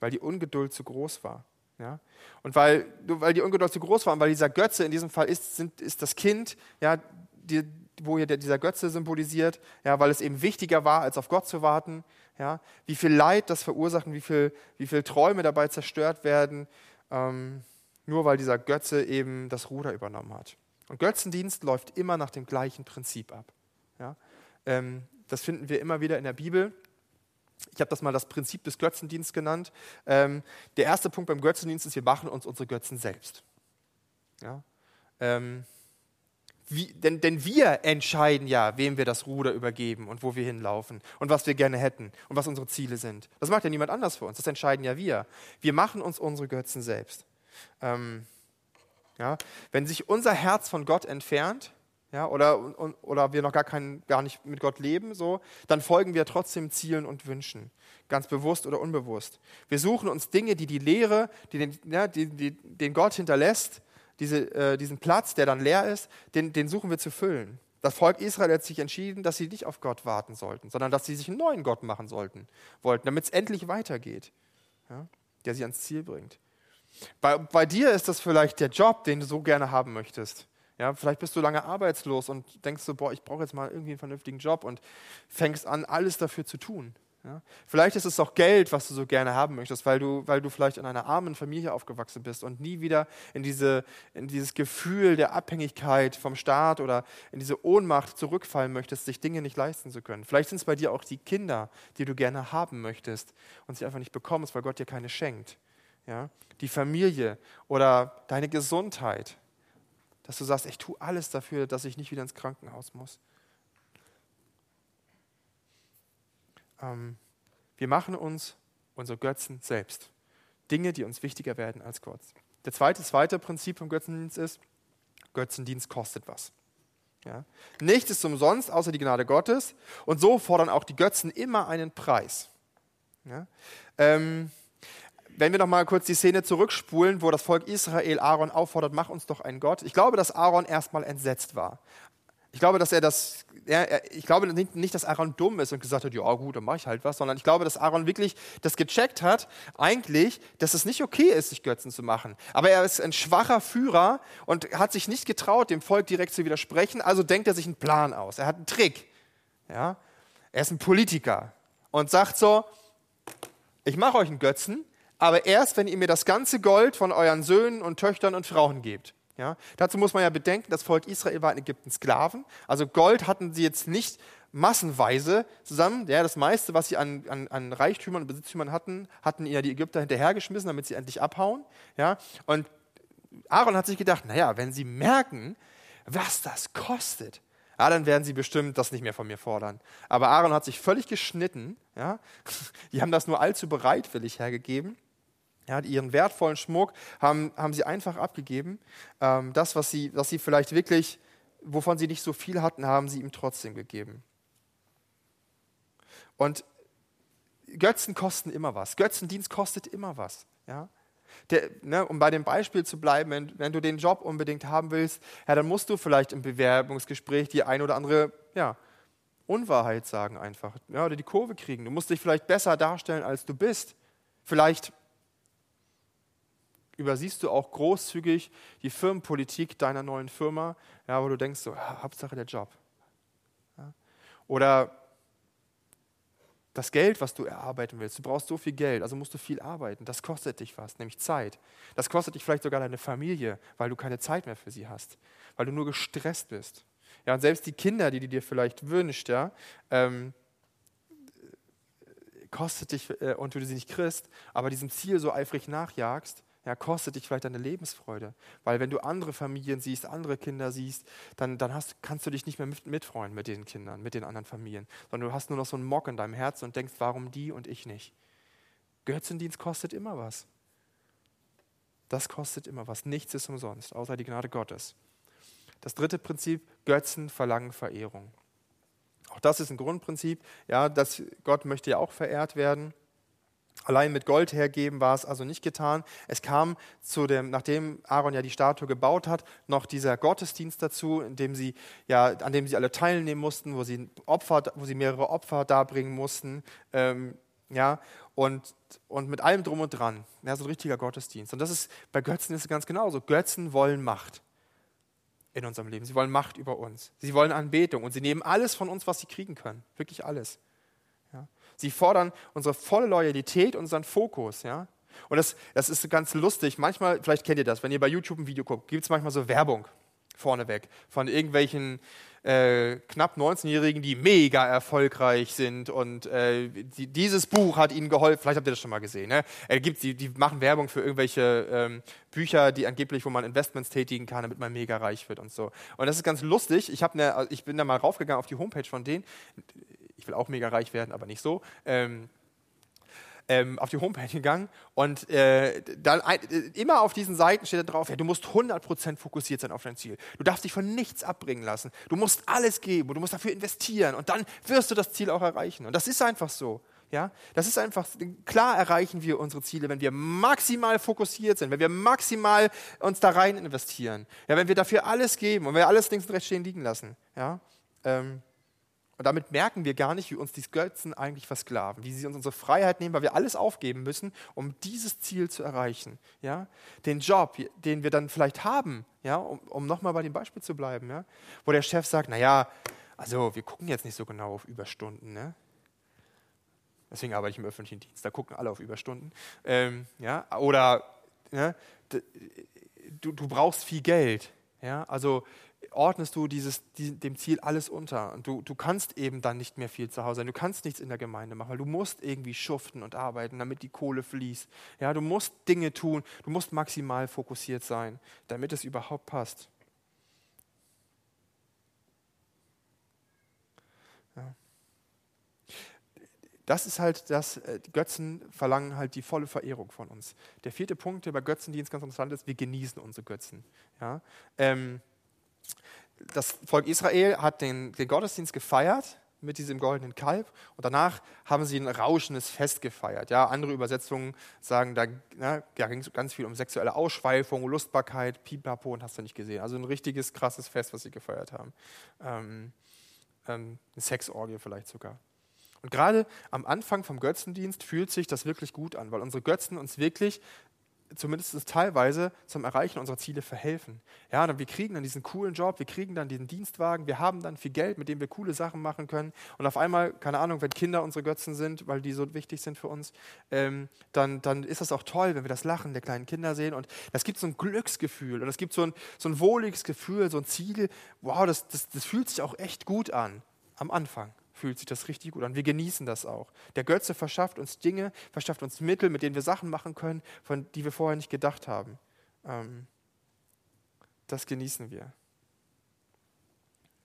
weil die Ungeduld zu groß war. Ja? Und weil, weil die Ungeduld zu groß war und weil dieser Götze in diesem Fall ist, sind, ist das Kind, ja, die, wo hier dieser Götze symbolisiert, ja, weil es eben wichtiger war, als auf Gott zu warten. Ja, wie viel Leid das verursacht und wie viel, wie viel Träume dabei zerstört werden, ähm, nur weil dieser Götze eben das Ruder übernommen hat. Und Götzendienst läuft immer nach dem gleichen Prinzip ab. Ja? Ähm, das finden wir immer wieder in der Bibel. Ich habe das mal das Prinzip des Götzendienstes genannt. Ähm, der erste Punkt beim Götzendienst ist, wir machen uns unsere Götzen selbst. Ja? Ähm, wie, denn, denn wir entscheiden ja, wem wir das Ruder übergeben und wo wir hinlaufen und was wir gerne hätten und was unsere Ziele sind. Das macht ja niemand anders für uns. Das entscheiden ja wir. Wir machen uns unsere Götzen selbst. Ähm, ja? Wenn sich unser Herz von Gott entfernt, ja, oder, oder wir noch gar, kein, gar nicht mit Gott leben, so, dann folgen wir trotzdem Zielen und Wünschen, ganz bewusst oder unbewusst. Wir suchen uns Dinge, die die Lehre, die den, ja, die, die, den Gott hinterlässt, diese, äh, diesen Platz, der dann leer ist, den, den suchen wir zu füllen. Das Volk Israel hat sich entschieden, dass sie nicht auf Gott warten sollten, sondern dass sie sich einen neuen Gott machen sollten, wollten, damit es endlich weitergeht, ja, der sie ans Ziel bringt. Bei, bei dir ist das vielleicht der Job, den du so gerne haben möchtest. Ja, vielleicht bist du lange arbeitslos und denkst so, boah, ich brauche jetzt mal irgendwie einen vernünftigen Job und fängst an, alles dafür zu tun. Ja? Vielleicht ist es auch Geld, was du so gerne haben möchtest, weil du, weil du vielleicht in einer armen Familie aufgewachsen bist und nie wieder in, diese, in dieses Gefühl der Abhängigkeit vom Staat oder in diese Ohnmacht zurückfallen möchtest, sich Dinge nicht leisten zu können. Vielleicht sind es bei dir auch die Kinder, die du gerne haben möchtest und sie einfach nicht bekommst, weil Gott dir keine schenkt. Ja? Die Familie oder deine Gesundheit dass du sagst, ich tue alles dafür, dass ich nicht wieder ins Krankenhaus muss. Ähm, wir machen uns unsere Götzen selbst. Dinge, die uns wichtiger werden als Gott. Der zweite, zweite Prinzip vom Götzendienst ist, Götzendienst kostet was. Ja? Nichts ist umsonst, außer die Gnade Gottes. Und so fordern auch die Götzen immer einen Preis. Ja? Ähm, wenn wir noch mal kurz die Szene zurückspulen, wo das Volk Israel Aaron auffordert, mach uns doch einen Gott. Ich glaube, dass Aaron erstmal entsetzt war. Ich glaube, dass er das, er, ich glaube nicht, dass Aaron dumm ist und gesagt hat, ja gut, dann mache ich halt was, sondern ich glaube, dass Aaron wirklich das gecheckt hat, eigentlich, dass es nicht okay ist, sich Götzen zu machen. Aber er ist ein schwacher Führer und hat sich nicht getraut, dem Volk direkt zu widersprechen, also denkt er sich einen Plan aus. Er hat einen Trick. Ja? Er ist ein Politiker und sagt so, ich mache euch einen Götzen, aber erst, wenn ihr mir das ganze Gold von euren Söhnen und Töchtern und Frauen gebt. Ja? Dazu muss man ja bedenken, das Volk Israel war in Ägypten Sklaven. Also Gold hatten sie jetzt nicht massenweise zusammen. Ja, das meiste, was sie an, an, an Reichtümern und Besitztümern hatten, hatten ja die Ägypter hinterhergeschmissen, damit sie endlich abhauen. Ja? Und Aaron hat sich gedacht, naja, wenn sie merken, was das kostet, ja, dann werden sie bestimmt das nicht mehr von mir fordern. Aber Aaron hat sich völlig geschnitten. Ja? Die haben das nur allzu bereitwillig hergegeben. Ja, ihren wertvollen Schmuck haben, haben sie einfach abgegeben. Ähm, das, was sie, was sie vielleicht wirklich, wovon sie nicht so viel hatten, haben sie ihm trotzdem gegeben. Und Götzen kosten immer was. Götzendienst kostet immer was. Ja? Der, ne, um bei dem Beispiel zu bleiben, wenn, wenn, du den Job unbedingt haben willst, ja, dann musst du vielleicht im Bewerbungsgespräch die ein oder andere ja, Unwahrheit sagen einfach ja, oder die Kurve kriegen. Du musst dich vielleicht besser darstellen, als du bist. Vielleicht übersiehst du auch großzügig die Firmenpolitik deiner neuen Firma, ja, wo du denkst, so, Hauptsache der Job. Ja? Oder das Geld, was du erarbeiten willst, du brauchst so viel Geld, also musst du viel arbeiten. Das kostet dich was, nämlich Zeit. Das kostet dich vielleicht sogar deine Familie, weil du keine Zeit mehr für sie hast, weil du nur gestresst bist. Ja, und selbst die Kinder, die du dir vielleicht wünschst, ja, ähm, kostet dich äh, und du sie nicht kriegst, aber diesem Ziel so eifrig nachjagst, ja, kostet dich vielleicht deine Lebensfreude. Weil wenn du andere Familien siehst, andere Kinder siehst, dann, dann hast, kannst du dich nicht mehr mit, mitfreuen mit den Kindern, mit den anderen Familien, sondern du hast nur noch so einen Mock in deinem Herzen und denkst, warum die und ich nicht. Götzendienst kostet immer was. Das kostet immer was. Nichts ist umsonst, außer die Gnade Gottes. Das dritte Prinzip, Götzen verlangen Verehrung. Auch das ist ein Grundprinzip. Ja, dass Gott möchte ja auch verehrt werden. Allein mit Gold hergeben war es also nicht getan. Es kam zu dem, nachdem Aaron ja die Statue gebaut hat, noch dieser Gottesdienst dazu, in dem sie, ja, an dem sie alle teilnehmen mussten, wo sie, Opfer, wo sie mehrere Opfer darbringen mussten. Ähm, ja, und, und mit allem drum und dran. Ja, so ein richtiger Gottesdienst. Und das ist bei Götzen ist es ganz genauso. Götzen wollen Macht in unserem Leben. Sie wollen Macht über uns. Sie wollen Anbetung und sie nehmen alles von uns, was sie kriegen können. Wirklich alles. Sie fordern unsere volle Loyalität, unseren Fokus. Ja. Und das, das ist ganz lustig. Manchmal, vielleicht kennt ihr das, wenn ihr bei YouTube ein Video guckt, gibt es manchmal so Werbung vorneweg von irgendwelchen äh, knapp 19-Jährigen, die mega erfolgreich sind und äh, die, dieses Buch hat ihnen geholfen. Vielleicht habt ihr das schon mal gesehen. Ne? Äh, gibt, die, die machen Werbung für irgendwelche ähm, Bücher, die angeblich, wo man Investments tätigen kann, damit man mega reich wird und so. Und das ist ganz lustig. Ich, ne, ich bin da mal raufgegangen auf die Homepage von denen. Ich will auch mega reich werden, aber nicht so. Ähm, ähm, auf die Homepage gegangen und äh, dann ein, immer auf diesen Seiten steht da drauf, ja, du musst 100% fokussiert sein auf dein Ziel. Du darfst dich von nichts abbringen lassen. Du musst alles geben und du musst dafür investieren und dann wirst du das Ziel auch erreichen. Und das ist einfach so. Ja, das ist einfach, klar erreichen wir unsere Ziele, wenn wir maximal fokussiert sind, wenn wir maximal uns da rein investieren. Ja, wenn wir dafür alles geben und wir alles links und rechts stehen liegen lassen. Ja, ähm, und damit merken wir gar nicht, wie uns die Götzen eigentlich versklaven, wie sie uns unsere Freiheit nehmen, weil wir alles aufgeben müssen, um dieses Ziel zu erreichen. Ja? Den Job, den wir dann vielleicht haben, ja? um, um nochmal bei dem Beispiel zu bleiben, ja? wo der Chef sagt, naja, also wir gucken jetzt nicht so genau auf Überstunden. Ne? Deswegen arbeite ich im öffentlichen Dienst, da gucken alle auf Überstunden. Ähm, ja? Oder ne? du, du brauchst viel Geld. Ja? Also ordnest du dieses, die, dem Ziel alles unter. Und du, du kannst eben dann nicht mehr viel zu Hause sein. Du kannst nichts in der Gemeinde machen, weil du musst irgendwie schuften und arbeiten, damit die Kohle fließt. Ja, du musst Dinge tun, du musst maximal fokussiert sein, damit es überhaupt passt. Das ist halt das, äh, Götzen verlangen halt die volle Verehrung von uns. Der vierte Punkt, der bei Götzendienst ganz interessant ist, wir genießen unsere Götzen. Ja? Ähm, das Volk Israel hat den, den Gottesdienst gefeiert mit diesem goldenen Kalb und danach haben sie ein rauschendes Fest gefeiert. Ja, andere Übersetzungen sagen, da, na, da ging es ganz viel um sexuelle Ausschweifung, Lustbarkeit, Pipapo und hast du nicht gesehen. Also ein richtiges krasses Fest, was sie gefeiert haben. Ähm, ähm, eine Sexorgie vielleicht sogar. Und gerade am Anfang vom Götzendienst fühlt sich das wirklich gut an, weil unsere Götzen uns wirklich zumindest teilweise zum Erreichen unserer Ziele verhelfen. Ja, dann wir kriegen dann diesen coolen Job, wir kriegen dann diesen Dienstwagen, wir haben dann viel Geld, mit dem wir coole Sachen machen können. Und auf einmal, keine Ahnung, wenn Kinder unsere Götzen sind, weil die so wichtig sind für uns, ähm, dann, dann ist das auch toll, wenn wir das Lachen der kleinen Kinder sehen. Und das gibt so ein Glücksgefühl und es gibt so ein, so ein wohliges Gefühl, so ein Ziel. Wow, das, das, das fühlt sich auch echt gut an am Anfang fühlt sich das richtig gut an. Wir genießen das auch. Der Götze verschafft uns Dinge, verschafft uns Mittel, mit denen wir Sachen machen können, von die wir vorher nicht gedacht haben. Ähm, das genießen wir.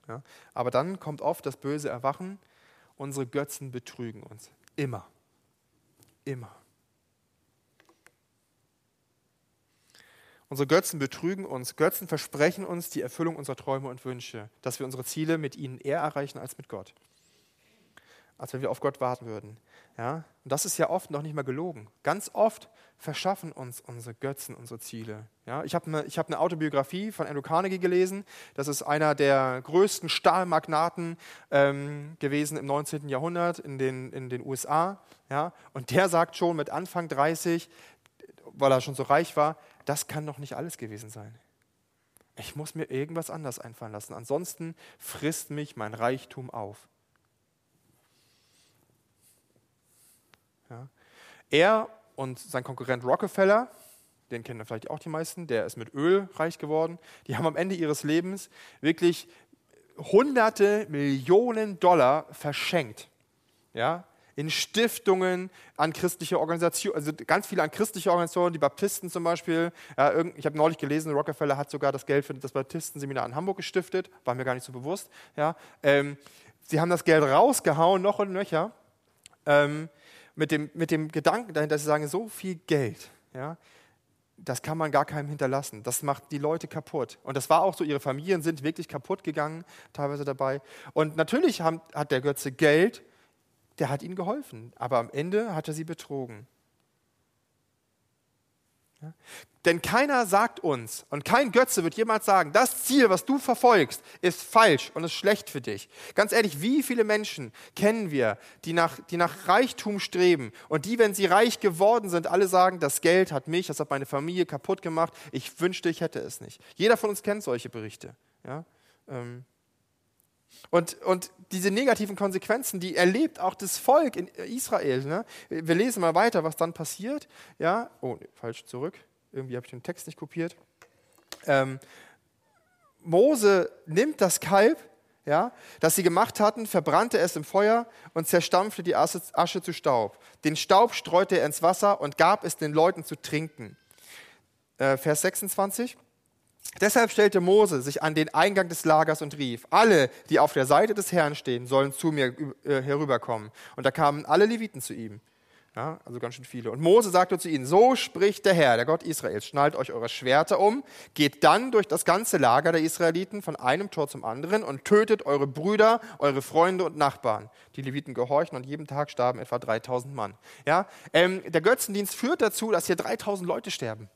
Ja? Aber dann kommt oft das böse Erwachen. Unsere Götzen betrügen uns. Immer. Immer. Unsere Götzen betrügen uns. Götzen versprechen uns die Erfüllung unserer Träume und Wünsche, dass wir unsere Ziele mit ihnen eher erreichen als mit Gott als wenn wir auf Gott warten würden. Ja? Und das ist ja oft noch nicht mal gelogen. Ganz oft verschaffen uns unsere Götzen unsere Ziele. Ja? Ich habe eine, hab eine Autobiografie von Andrew Carnegie gelesen. Das ist einer der größten Stahlmagnaten ähm, gewesen im 19. Jahrhundert in den, in den USA. Ja? Und der sagt schon mit Anfang 30, weil er schon so reich war, das kann doch nicht alles gewesen sein. Ich muss mir irgendwas anders einfallen lassen. Ansonsten frisst mich mein Reichtum auf. Ja. Er und sein Konkurrent Rockefeller, den kennen vielleicht auch die meisten, der ist mit Öl reich geworden, die haben am Ende ihres Lebens wirklich hunderte Millionen Dollar verschenkt. Ja, in Stiftungen, an christliche Organisationen, also ganz viele an christliche Organisationen, die Baptisten zum Beispiel. Ja, ich habe neulich gelesen, Rockefeller hat sogar das Geld für das Baptistenseminar in Hamburg gestiftet, war mir gar nicht so bewusst. Ja, ähm, sie haben das Geld rausgehauen, noch und nöcher. Ähm, mit dem, mit dem Gedanken dahinter, dass sie sagen, so viel Geld, ja, das kann man gar keinem hinterlassen. Das macht die Leute kaputt. Und das war auch so, ihre Familien sind wirklich kaputt gegangen, teilweise dabei. Und natürlich haben, hat der Götze Geld, der hat ihnen geholfen. Aber am Ende hat er sie betrogen. Denn keiner sagt uns und kein Götze wird jemals sagen, das Ziel, was du verfolgst, ist falsch und ist schlecht für dich. Ganz ehrlich, wie viele Menschen kennen wir, die nach, die nach Reichtum streben und die, wenn sie reich geworden sind, alle sagen, das Geld hat mich, das hat meine Familie kaputt gemacht, ich wünschte, ich hätte es nicht. Jeder von uns kennt solche Berichte. Ja? Ähm, und, und diese negativen Konsequenzen, die erlebt auch das Volk in Israel. Ne? Wir lesen mal weiter, was dann passiert. Ja? Oh, nee, falsch zurück. Irgendwie habe ich den Text nicht kopiert. Ähm, Mose nimmt das Kalb, ja, das sie gemacht hatten, verbrannte es im Feuer und zerstampfte die Asche, Asche zu Staub. Den Staub streute er ins Wasser und gab es den Leuten zu trinken. Äh, Vers 26. Deshalb stellte Mose sich an den Eingang des Lagers und rief, alle, die auf der Seite des Herrn stehen, sollen zu mir äh, herüberkommen. Und da kamen alle Leviten zu ihm. Ja, also ganz schön viele. Und Mose sagte zu ihnen, so spricht der Herr, der Gott Israels, schnallt euch eure Schwerter um, geht dann durch das ganze Lager der Israeliten von einem Tor zum anderen und tötet eure Brüder, eure Freunde und Nachbarn. Die Leviten gehorchen und jeden Tag starben etwa 3000 Mann. Ja, ähm, der Götzendienst führt dazu, dass hier 3000 Leute sterben.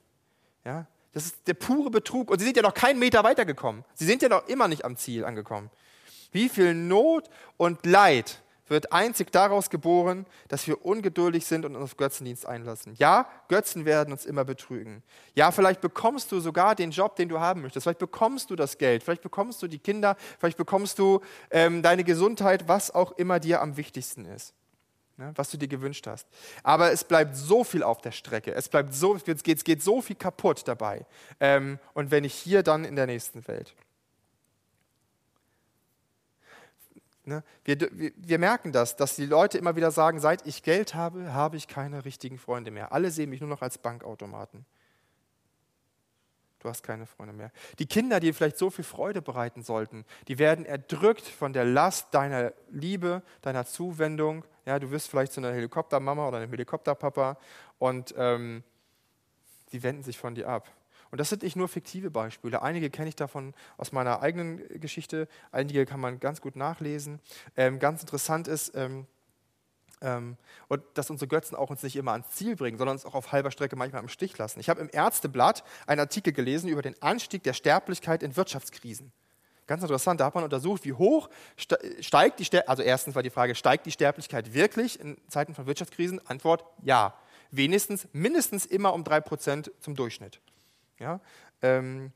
Ja, das ist der pure Betrug. Und sie sind ja noch keinen Meter weitergekommen. Sie sind ja noch immer nicht am Ziel angekommen. Wie viel Not und Leid wird einzig daraus geboren, dass wir ungeduldig sind und uns auf Götzendienst einlassen. Ja, Götzen werden uns immer betrügen. Ja, vielleicht bekommst du sogar den Job, den du haben möchtest. Vielleicht bekommst du das Geld. Vielleicht bekommst du die Kinder. Vielleicht bekommst du ähm, deine Gesundheit, was auch immer dir am wichtigsten ist was du dir gewünscht hast. Aber es bleibt so viel auf der Strecke. Es, bleibt so, es, geht, es geht so viel kaputt dabei. Ähm, und wenn nicht hier, dann in der nächsten Welt. Ne, wir, wir, merken das, dass die Leute immer wieder sagen, seit ich Geld habe, habe ich keine richtigen Freunde mehr. Alle sehen mich nur noch als Bankautomaten. Du hast keine Freunde mehr. Die Kinder, die vielleicht so viel Freude bereiten sollten, die werden erdrückt von der Last deiner Liebe, deiner Zuwendung. Ja, du wirst vielleicht zu einer Helikoptermama oder einem Helikopterpapa und ähm, die wenden sich von dir ab. Und das sind nicht nur fiktive Beispiele. Einige kenne ich davon aus meiner eigenen Geschichte. Einige kann man ganz gut nachlesen. Ähm, ganz interessant ist, ähm, ähm, und dass unsere Götzen auch uns nicht immer ans Ziel bringen, sondern uns auch auf halber Strecke manchmal im Stich lassen. Ich habe im Ärzteblatt einen Artikel gelesen über den Anstieg der Sterblichkeit in Wirtschaftskrisen. Ganz interessant, da hat man untersucht, wie hoch steigt die Sterblichkeit, also erstens war die Frage, steigt die Sterblichkeit wirklich in Zeiten von Wirtschaftskrisen? Antwort, ja. Wenigstens, mindestens immer um 3% zum Durchschnitt. Ja? Ähm,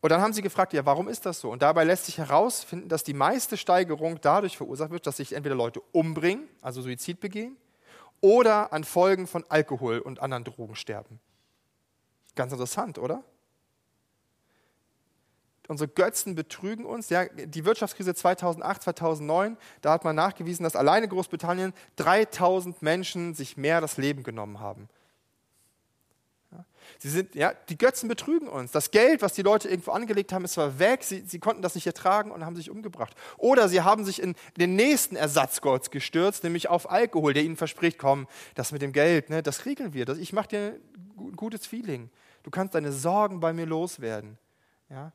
und dann haben sie gefragt, ja, warum ist das so? Und dabei lässt sich herausfinden, dass die meiste Steigerung dadurch verursacht wird, dass sich entweder Leute umbringen, also Suizid begehen, oder an Folgen von Alkohol und anderen Drogen sterben. Ganz interessant, oder? Unsere Götzen betrügen uns. Ja, die Wirtschaftskrise 2008, 2009, da hat man nachgewiesen, dass alleine Großbritannien 3000 Menschen sich mehr das Leben genommen haben. Sie sind, ja, die Götzen betrügen uns. Das Geld, was die Leute irgendwo angelegt haben, ist zwar weg, sie, sie konnten das nicht ertragen und haben sich umgebracht. Oder sie haben sich in den nächsten Ersatzgott gestürzt, nämlich auf Alkohol, der ihnen verspricht, komm, das mit dem Geld, ne, das regeln wir. Das, ich mache dir ein gutes Feeling. Du kannst deine Sorgen bei mir loswerden. Ja?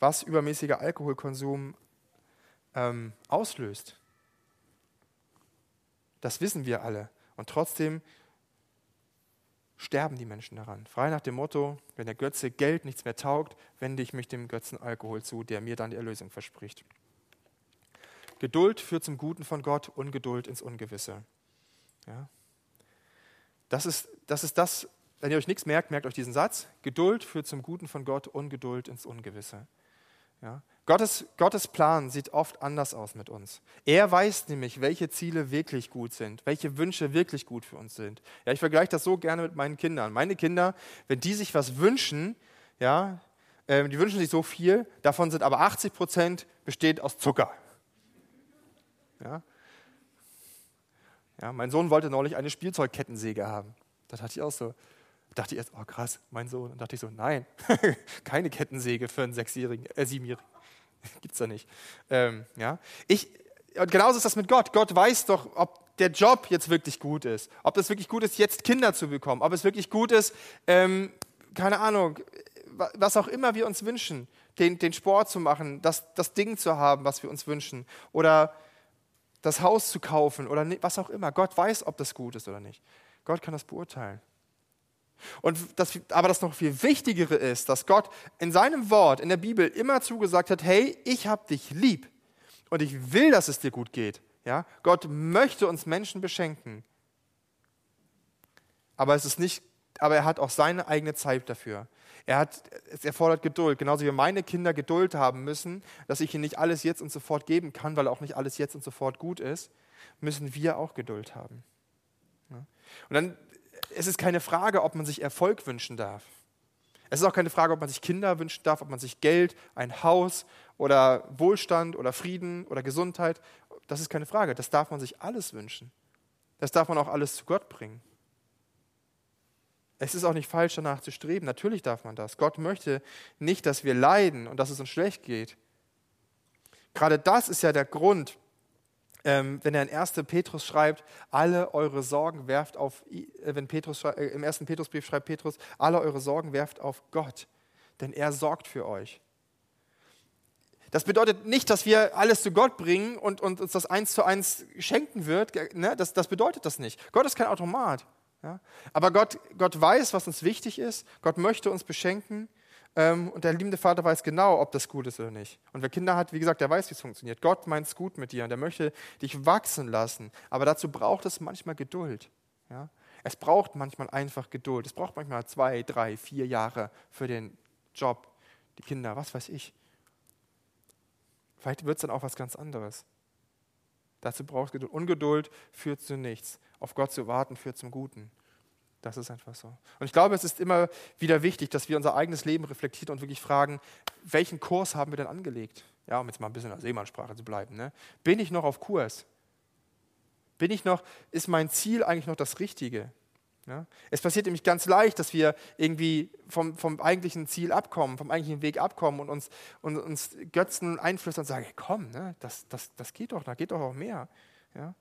Was übermäßiger Alkoholkonsum ähm, auslöst. Das wissen wir alle. Und trotzdem sterben die Menschen daran. Frei nach dem Motto, wenn der Götze Geld nichts mehr taugt, wende ich mich dem Götzen Alkohol zu, der mir dann die Erlösung verspricht. Geduld führt zum Guten von Gott, Ungeduld ins Ungewisse. Ja? Das, ist, das ist das, wenn ihr euch nichts merkt, merkt euch diesen Satz. Geduld führt zum Guten von Gott, Ungeduld ins Ungewisse. Ja? Gottes, Gottes Plan sieht oft anders aus mit uns. Er weiß nämlich, welche Ziele wirklich gut sind, welche Wünsche wirklich gut für uns sind. Ja, ich vergleiche das so gerne mit meinen Kindern. Meine Kinder, wenn die sich was wünschen, ja, äh, die wünschen sich so viel, davon sind aber 80 Prozent besteht aus Zucker. Ja? Ja, mein Sohn wollte neulich eine Spielzeugkettensäge haben. Das hatte ich auch so. Da dachte ich erst, oh krass, mein Sohn. Dann dachte ich so, nein, keine Kettensäge für einen Sechsjährigen, äh, Siebenjährigen. Gibt's da nicht. Ähm, ja. Ich, und genauso ist das mit Gott. Gott weiß doch, ob der Job jetzt wirklich gut ist, ob es wirklich gut ist, jetzt Kinder zu bekommen, ob es wirklich gut ist, ähm, keine Ahnung, was auch immer wir uns wünschen, den, den Sport zu machen, das, das Ding zu haben, was wir uns wünschen, oder das Haus zu kaufen oder was auch immer. Gott weiß, ob das gut ist oder nicht. Gott kann das beurteilen. Und das, aber das noch viel Wichtigere ist, dass Gott in seinem Wort, in der Bibel immer zugesagt hat, hey, ich habe dich lieb und ich will, dass es dir gut geht. Ja? Gott möchte uns Menschen beschenken. Aber es ist nicht, aber er hat auch seine eigene Zeit dafür. Er hat, es erfordert Geduld, genauso wie meine Kinder Geduld haben müssen, dass ich ihnen nicht alles jetzt und sofort geben kann, weil auch nicht alles jetzt und sofort gut ist, müssen wir auch Geduld haben. Und dann es ist keine Frage, ob man sich Erfolg wünschen darf. Es ist auch keine Frage, ob man sich Kinder wünschen darf, ob man sich Geld, ein Haus oder Wohlstand oder Frieden oder Gesundheit. Das ist keine Frage. Das darf man sich alles wünschen. Das darf man auch alles zu Gott bringen. Es ist auch nicht falsch, danach zu streben. Natürlich darf man das. Gott möchte nicht, dass wir leiden und dass es uns schlecht geht. Gerade das ist ja der Grund, ähm, wenn er in 1. Petrus schreibt, alle eure Sorgen werft auf, äh, wenn Petrus, äh, im 1. Petrusbrief schreibt Petrus, alle eure Sorgen werft auf Gott, denn er sorgt für euch. Das bedeutet nicht, dass wir alles zu Gott bringen und, und uns das eins zu eins schenken wird. Ne? Das, das bedeutet das nicht. Gott ist kein Automat. Ja? Aber Gott, Gott weiß, was uns wichtig ist. Gott möchte uns beschenken. Ähm, und der liebende Vater weiß genau, ob das gut ist oder nicht. Und wer Kinder hat, wie gesagt, der weiß, wie es funktioniert. Gott meint es gut mit dir und er möchte dich wachsen lassen. Aber dazu braucht es manchmal Geduld. Ja? Es braucht manchmal einfach Geduld. Es braucht manchmal zwei, drei, vier Jahre für den Job, die Kinder, was weiß ich. Vielleicht wird es dann auch was ganz anderes. Dazu braucht es Geduld. Ungeduld führt zu nichts. Auf Gott zu warten führt zum Guten. Das ist einfach so. Und ich glaube, es ist immer wieder wichtig, dass wir unser eigenes Leben reflektieren und wirklich fragen, welchen Kurs haben wir denn angelegt? Ja, um jetzt mal ein bisschen in der Seemannssprache zu bleiben. Ne? Bin ich noch auf Kurs? Bin ich noch, ist mein Ziel eigentlich noch das Richtige? Ja? Es passiert nämlich ganz leicht, dass wir irgendwie vom, vom eigentlichen Ziel abkommen, vom eigentlichen Weg abkommen und uns, und uns Götzen einflüstern und sagen, hey, komm, ne? das, das, das geht doch, da geht doch auch mehr. Ja?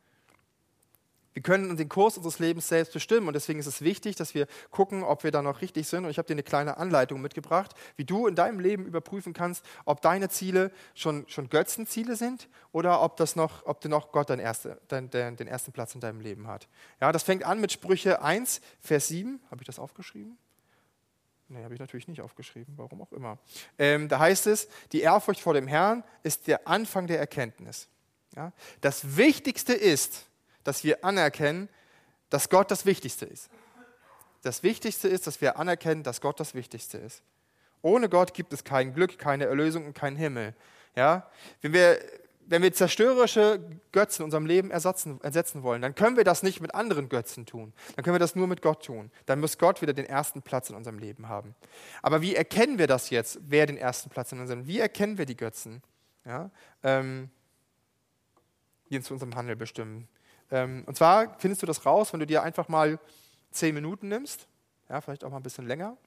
Wir können den Kurs unseres Lebens selbst bestimmen und deswegen ist es wichtig, dass wir gucken, ob wir da noch richtig sind. Und ich habe dir eine kleine Anleitung mitgebracht, wie du in deinem Leben überprüfen kannst, ob deine Ziele schon, schon Götzenziele sind oder ob, das noch, ob du noch Gott dein erste, dein, dein, den ersten Platz in deinem Leben hat. Ja, das fängt an mit Sprüche 1, Vers 7. Habe ich das aufgeschrieben? Nee, habe ich natürlich nicht aufgeschrieben, warum auch immer. Ähm, da heißt es, die Ehrfurcht vor dem Herrn ist der Anfang der Erkenntnis. Ja? Das Wichtigste ist, dass wir anerkennen, dass Gott das Wichtigste ist. Das Wichtigste ist, dass wir anerkennen, dass Gott das Wichtigste ist. Ohne Gott gibt es kein Glück, keine Erlösung und keinen Himmel. Ja? Wenn, wir, wenn wir zerstörerische Götzen in unserem Leben ersetzen, ersetzen wollen, dann können wir das nicht mit anderen Götzen tun. Dann können wir das nur mit Gott tun. Dann muss Gott wieder den ersten Platz in unserem Leben haben. Aber wie erkennen wir das jetzt, wer den ersten Platz in unserem Leben Wie erkennen wir die Götzen? Ja? Ähm, die zu unserem Handel bestimmen. Ähm, und zwar findest du das raus, wenn du dir einfach mal zehn Minuten nimmst, ja, vielleicht auch mal ein bisschen länger,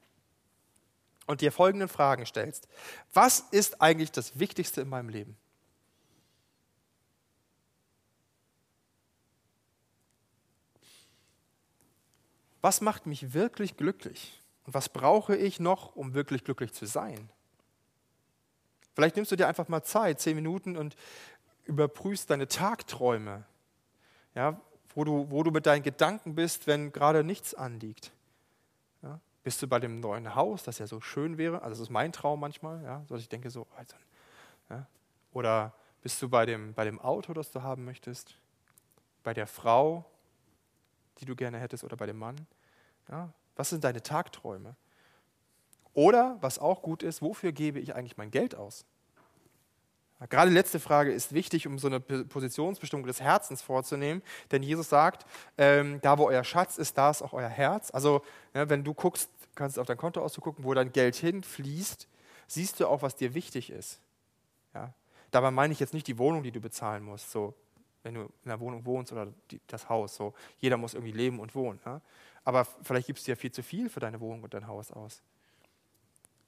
und dir folgenden Fragen stellst. Was ist eigentlich das Wichtigste in meinem Leben? Was macht mich wirklich glücklich? Und was brauche ich noch, um wirklich glücklich zu sein? Vielleicht nimmst du dir einfach mal Zeit, zehn Minuten, und überprüfst deine Tagträume ja, wo, du, wo du mit deinen Gedanken bist, wenn gerade nichts anliegt. Ja, bist du bei dem neuen Haus, das ja so schön wäre? Also, das ist mein Traum manchmal, ja, dass ich denke, so, also, ja. oder bist du bei dem, bei dem Auto, das du haben möchtest? Bei der Frau, die du gerne hättest, oder bei dem Mann? Ja, was sind deine Tagträume? Oder, was auch gut ist, wofür gebe ich eigentlich mein Geld aus? Gerade die letzte Frage ist wichtig, um so eine Positionsbestimmung des Herzens vorzunehmen, denn Jesus sagt, ähm, da wo euer Schatz ist, da ist auch euer Herz. Also ja, wenn du guckst, kannst du auf dein Konto ausgucken, wo dein Geld hinfließt, siehst du auch, was dir wichtig ist. Ja? Dabei meine ich jetzt nicht die Wohnung, die du bezahlen musst, so wenn du in einer Wohnung wohnst oder die, das Haus. So jeder muss irgendwie leben und wohnen. Ja? Aber vielleicht gibst du ja viel zu viel für deine Wohnung und dein Haus aus.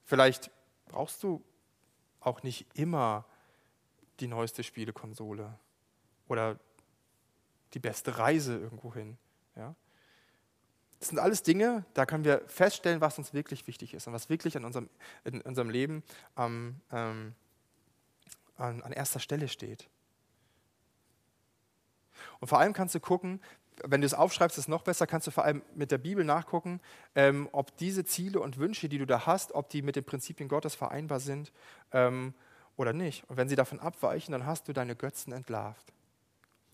Vielleicht brauchst du auch nicht immer die neueste Spielekonsole oder die beste Reise irgendwo hin. Ja? Das sind alles Dinge, da können wir feststellen, was uns wirklich wichtig ist und was wirklich an unserem, in unserem Leben am, ähm, an, an erster Stelle steht. Und vor allem kannst du gucken, wenn du es aufschreibst, ist es noch besser, kannst du vor allem mit der Bibel nachgucken, ähm, ob diese Ziele und Wünsche, die du da hast, ob die mit den Prinzipien Gottes vereinbar sind ähm, oder nicht. Und wenn sie davon abweichen, dann hast du deine Götzen entlarvt.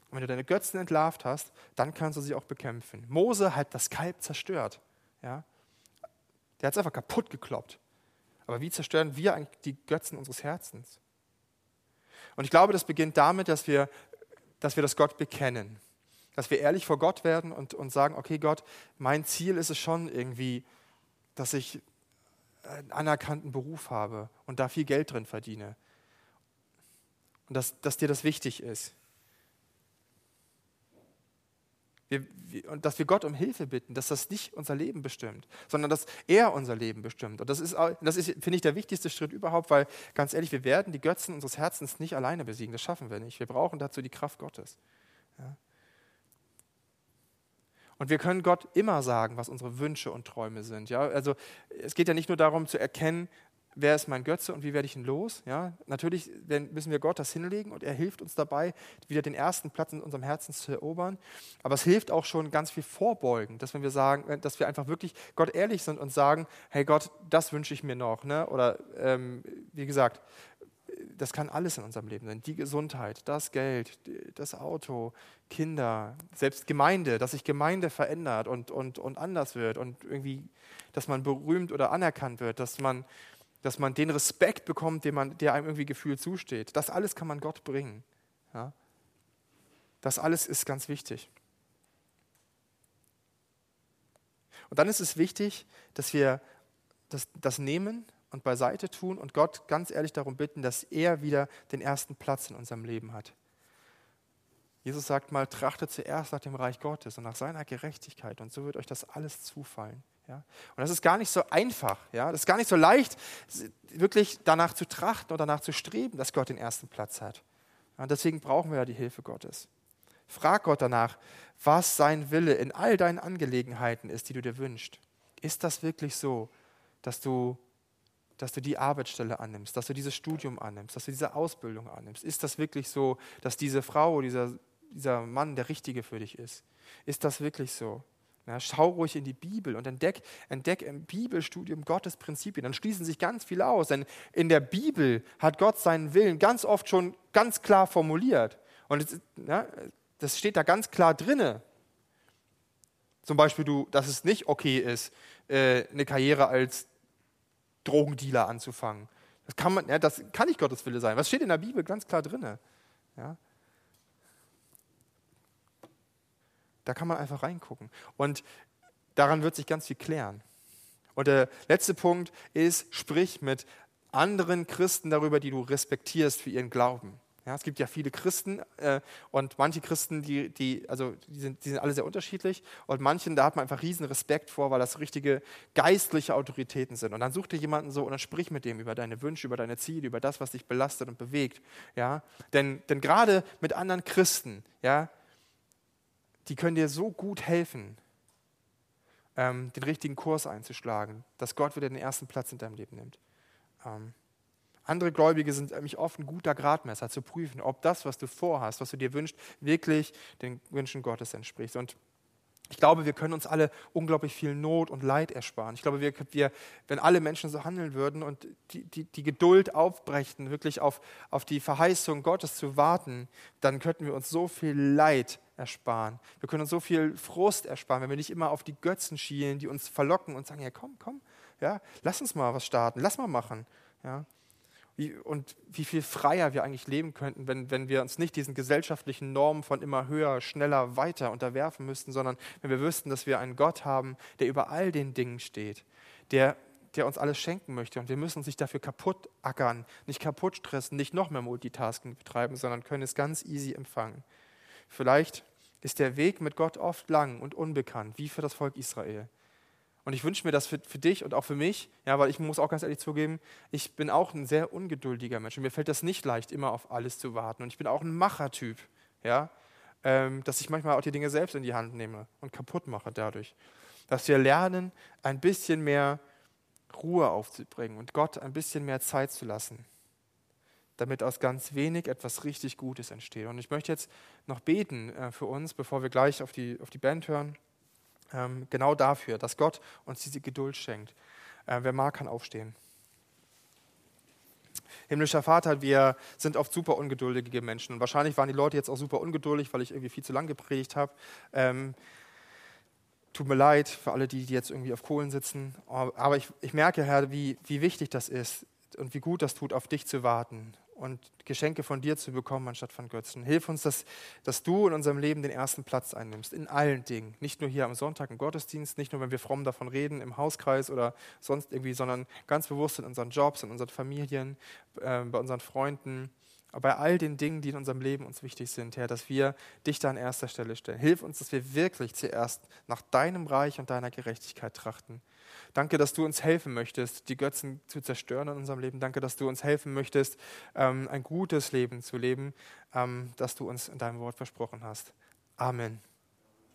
Und wenn du deine Götzen entlarvt hast, dann kannst du sie auch bekämpfen. Mose hat das Kalb zerstört. Ja? Der hat es einfach kaputt gekloppt. Aber wie zerstören wir die Götzen unseres Herzens? Und ich glaube, das beginnt damit, dass wir, dass wir das Gott bekennen. Dass wir ehrlich vor Gott werden und, und sagen, okay Gott, mein Ziel ist es schon irgendwie, dass ich einen anerkannten Beruf habe und da viel Geld drin verdiene. Und dass, dass dir das wichtig ist. Wir, wir, und dass wir Gott um Hilfe bitten, dass das nicht unser Leben bestimmt, sondern dass er unser Leben bestimmt. Und das ist, das ist finde ich, der wichtigste Schritt überhaupt, weil ganz ehrlich, wir werden die Götzen unseres Herzens nicht alleine besiegen. Das schaffen wir nicht. Wir brauchen dazu die Kraft Gottes. Ja. Und wir können Gott immer sagen, was unsere Wünsche und Träume sind. Ja? Also es geht ja nicht nur darum zu erkennen, wer ist mein Götze und wie werde ich ihn los? Ja, natürlich müssen wir Gott das hinlegen und er hilft uns dabei, wieder den ersten Platz in unserem Herzen zu erobern. Aber es hilft auch schon ganz viel vorbeugen, dass wenn wir sagen, äh, dass wir einfach wirklich Gott ehrlich sind und sagen, hey Gott, das wünsche ich mir noch. Ne? Oder ähm, wie gesagt, das kann alles in unserem Leben sein. Die Gesundheit, das Geld, das Auto, Kinder, selbst Gemeinde, dass sich Gemeinde verändert und, und, und anders wird und irgendwie, dass man berühmt oder anerkannt wird, dass man dass man den Respekt bekommt, den man, der einem irgendwie gefühlt zusteht. Das alles kann man Gott bringen. Ja? Das alles ist ganz wichtig. Und dann ist es wichtig, dass wir das, das nehmen und beiseite tun und Gott ganz ehrlich darum bitten, dass er wieder den ersten Platz in unserem Leben hat. Jesus sagt mal, trachtet zuerst nach dem Reich Gottes und nach seiner Gerechtigkeit und so wird euch das alles zufallen. Ja? Und das ist gar nicht so einfach. Ja? Das ist gar nicht so leicht, wirklich danach zu trachten oder danach zu streben, dass Gott den ersten Platz hat. Und deswegen brauchen wir ja die Hilfe Gottes. Frag Gott danach, was sein Wille in all deinen Angelegenheiten ist, die du dir wünschst. Ist das wirklich so, dass du, dass du die Arbeitsstelle annimmst, dass du dieses Studium annimmst, dass du diese Ausbildung annimmst? Ist das wirklich so, dass diese Frau, dieser, dieser Mann der Richtige für dich ist? Ist das wirklich so? Ja, schau ruhig in die Bibel und entdeck, entdeck im Bibelstudium Gottes Prinzipien. Dann schließen sich ganz viele aus, denn in der Bibel hat Gott seinen Willen ganz oft schon ganz klar formuliert. Und es, ja, das steht da ganz klar drinne. Zum Beispiel, du, dass es nicht okay ist, äh, eine Karriere als Drogendealer anzufangen. Das kann, man, ja, das kann nicht Gottes Wille sein. Was steht in der Bibel ganz klar drinne? Ja? Da kann man einfach reingucken. Und daran wird sich ganz viel klären. Und der letzte Punkt ist, sprich mit anderen Christen darüber, die du respektierst für ihren Glauben. Ja, es gibt ja viele Christen äh, und manche Christen, die, die, also die, sind, die sind alle sehr unterschiedlich und manchen, da hat man einfach riesen Respekt vor, weil das richtige geistliche Autoritäten sind. Und dann such dir jemanden so und dann sprich mit dem über deine Wünsche, über deine Ziele, über das, was dich belastet und bewegt. Ja? Denn, denn gerade mit anderen Christen, ja, die können dir so gut helfen, ähm, den richtigen Kurs einzuschlagen, dass Gott wieder den ersten Platz in deinem Leben nimmt. Ähm, andere Gläubige sind nämlich oft ein guter Gradmesser zu prüfen, ob das, was du vorhast, was du dir wünschst, wirklich den Wünschen Gottes entspricht. Und ich glaube, wir können uns alle unglaublich viel Not und Leid ersparen. Ich glaube, wir, wir, wenn alle Menschen so handeln würden und die, die, die Geduld aufbrächten, wirklich auf, auf die Verheißung Gottes zu warten, dann könnten wir uns so viel Leid ersparen. Wir können uns so viel Frust ersparen, wenn wir nicht immer auf die Götzen schielen, die uns verlocken und sagen, ja komm, komm, ja, lass uns mal was starten, lass mal machen. Ja wie, und wie viel freier wir eigentlich leben könnten, wenn, wenn wir uns nicht diesen gesellschaftlichen Normen von immer höher, schneller, weiter unterwerfen müssten, sondern wenn wir wüssten, dass wir einen Gott haben, der über all den Dingen steht, der, der uns alles schenken möchte. Und wir müssen uns nicht dafür kaputt ackern, nicht kaputt stressen, nicht noch mehr Multitasking betreiben, sondern können es ganz easy empfangen. Vielleicht ist der Weg mit Gott oft lang und unbekannt, wie für das Volk Israel. Und ich wünsche mir das für, für dich und auch für mich, ja, weil ich muss auch ganz ehrlich zugeben, ich bin auch ein sehr ungeduldiger Mensch und mir fällt das nicht leicht, immer auf alles zu warten. Und ich bin auch ein Machertyp, ja, ähm, dass ich manchmal auch die Dinge selbst in die Hand nehme und kaputt mache dadurch. Dass wir lernen, ein bisschen mehr Ruhe aufzubringen und Gott ein bisschen mehr Zeit zu lassen. damit aus ganz wenig etwas richtig Gutes entsteht. Und ich möchte jetzt noch beten äh, für uns, bevor wir gleich auf die, auf die Band hören, genau dafür, dass Gott uns diese Geduld schenkt. Äh, wer mag, kann aufstehen. Himmlischer Vater, wir sind oft super ungeduldige Menschen. Und wahrscheinlich waren die Leute jetzt auch super ungeduldig, weil ich irgendwie viel zu lang gepredigt habe. Ähm, tut mir leid für alle, die, die jetzt irgendwie auf Kohlen sitzen. Aber ich, ich merke, Herr, wie, wie wichtig das ist und wie gut das tut, auf dich zu warten und Geschenke von dir zu bekommen anstatt von Götzen. Hilf uns, dass, dass du in unserem Leben den ersten Platz einnimmst, in allen Dingen. Nicht nur hier am Sonntag im Gottesdienst, nicht nur, wenn wir fromm davon reden, im Hauskreis oder sonst irgendwie, sondern ganz bewusst in unseren Jobs, in unseren Familien, äh, bei unseren Freunden, bei all den Dingen, die in unserem Leben uns wichtig sind, Herr, dass wir dich da an erster Stelle stellen. Hilf uns, dass wir wirklich zuerst nach deinem Reich und deiner Gerechtigkeit trachten. Danke, dass du uns helfen möchtest, die Götzen zu zerstören in unserem Leben. Danke, dass du uns helfen möchtest, ähm, ein gutes Leben zu leben, ähm, das du uns in deinem Wort versprochen hast. Amen.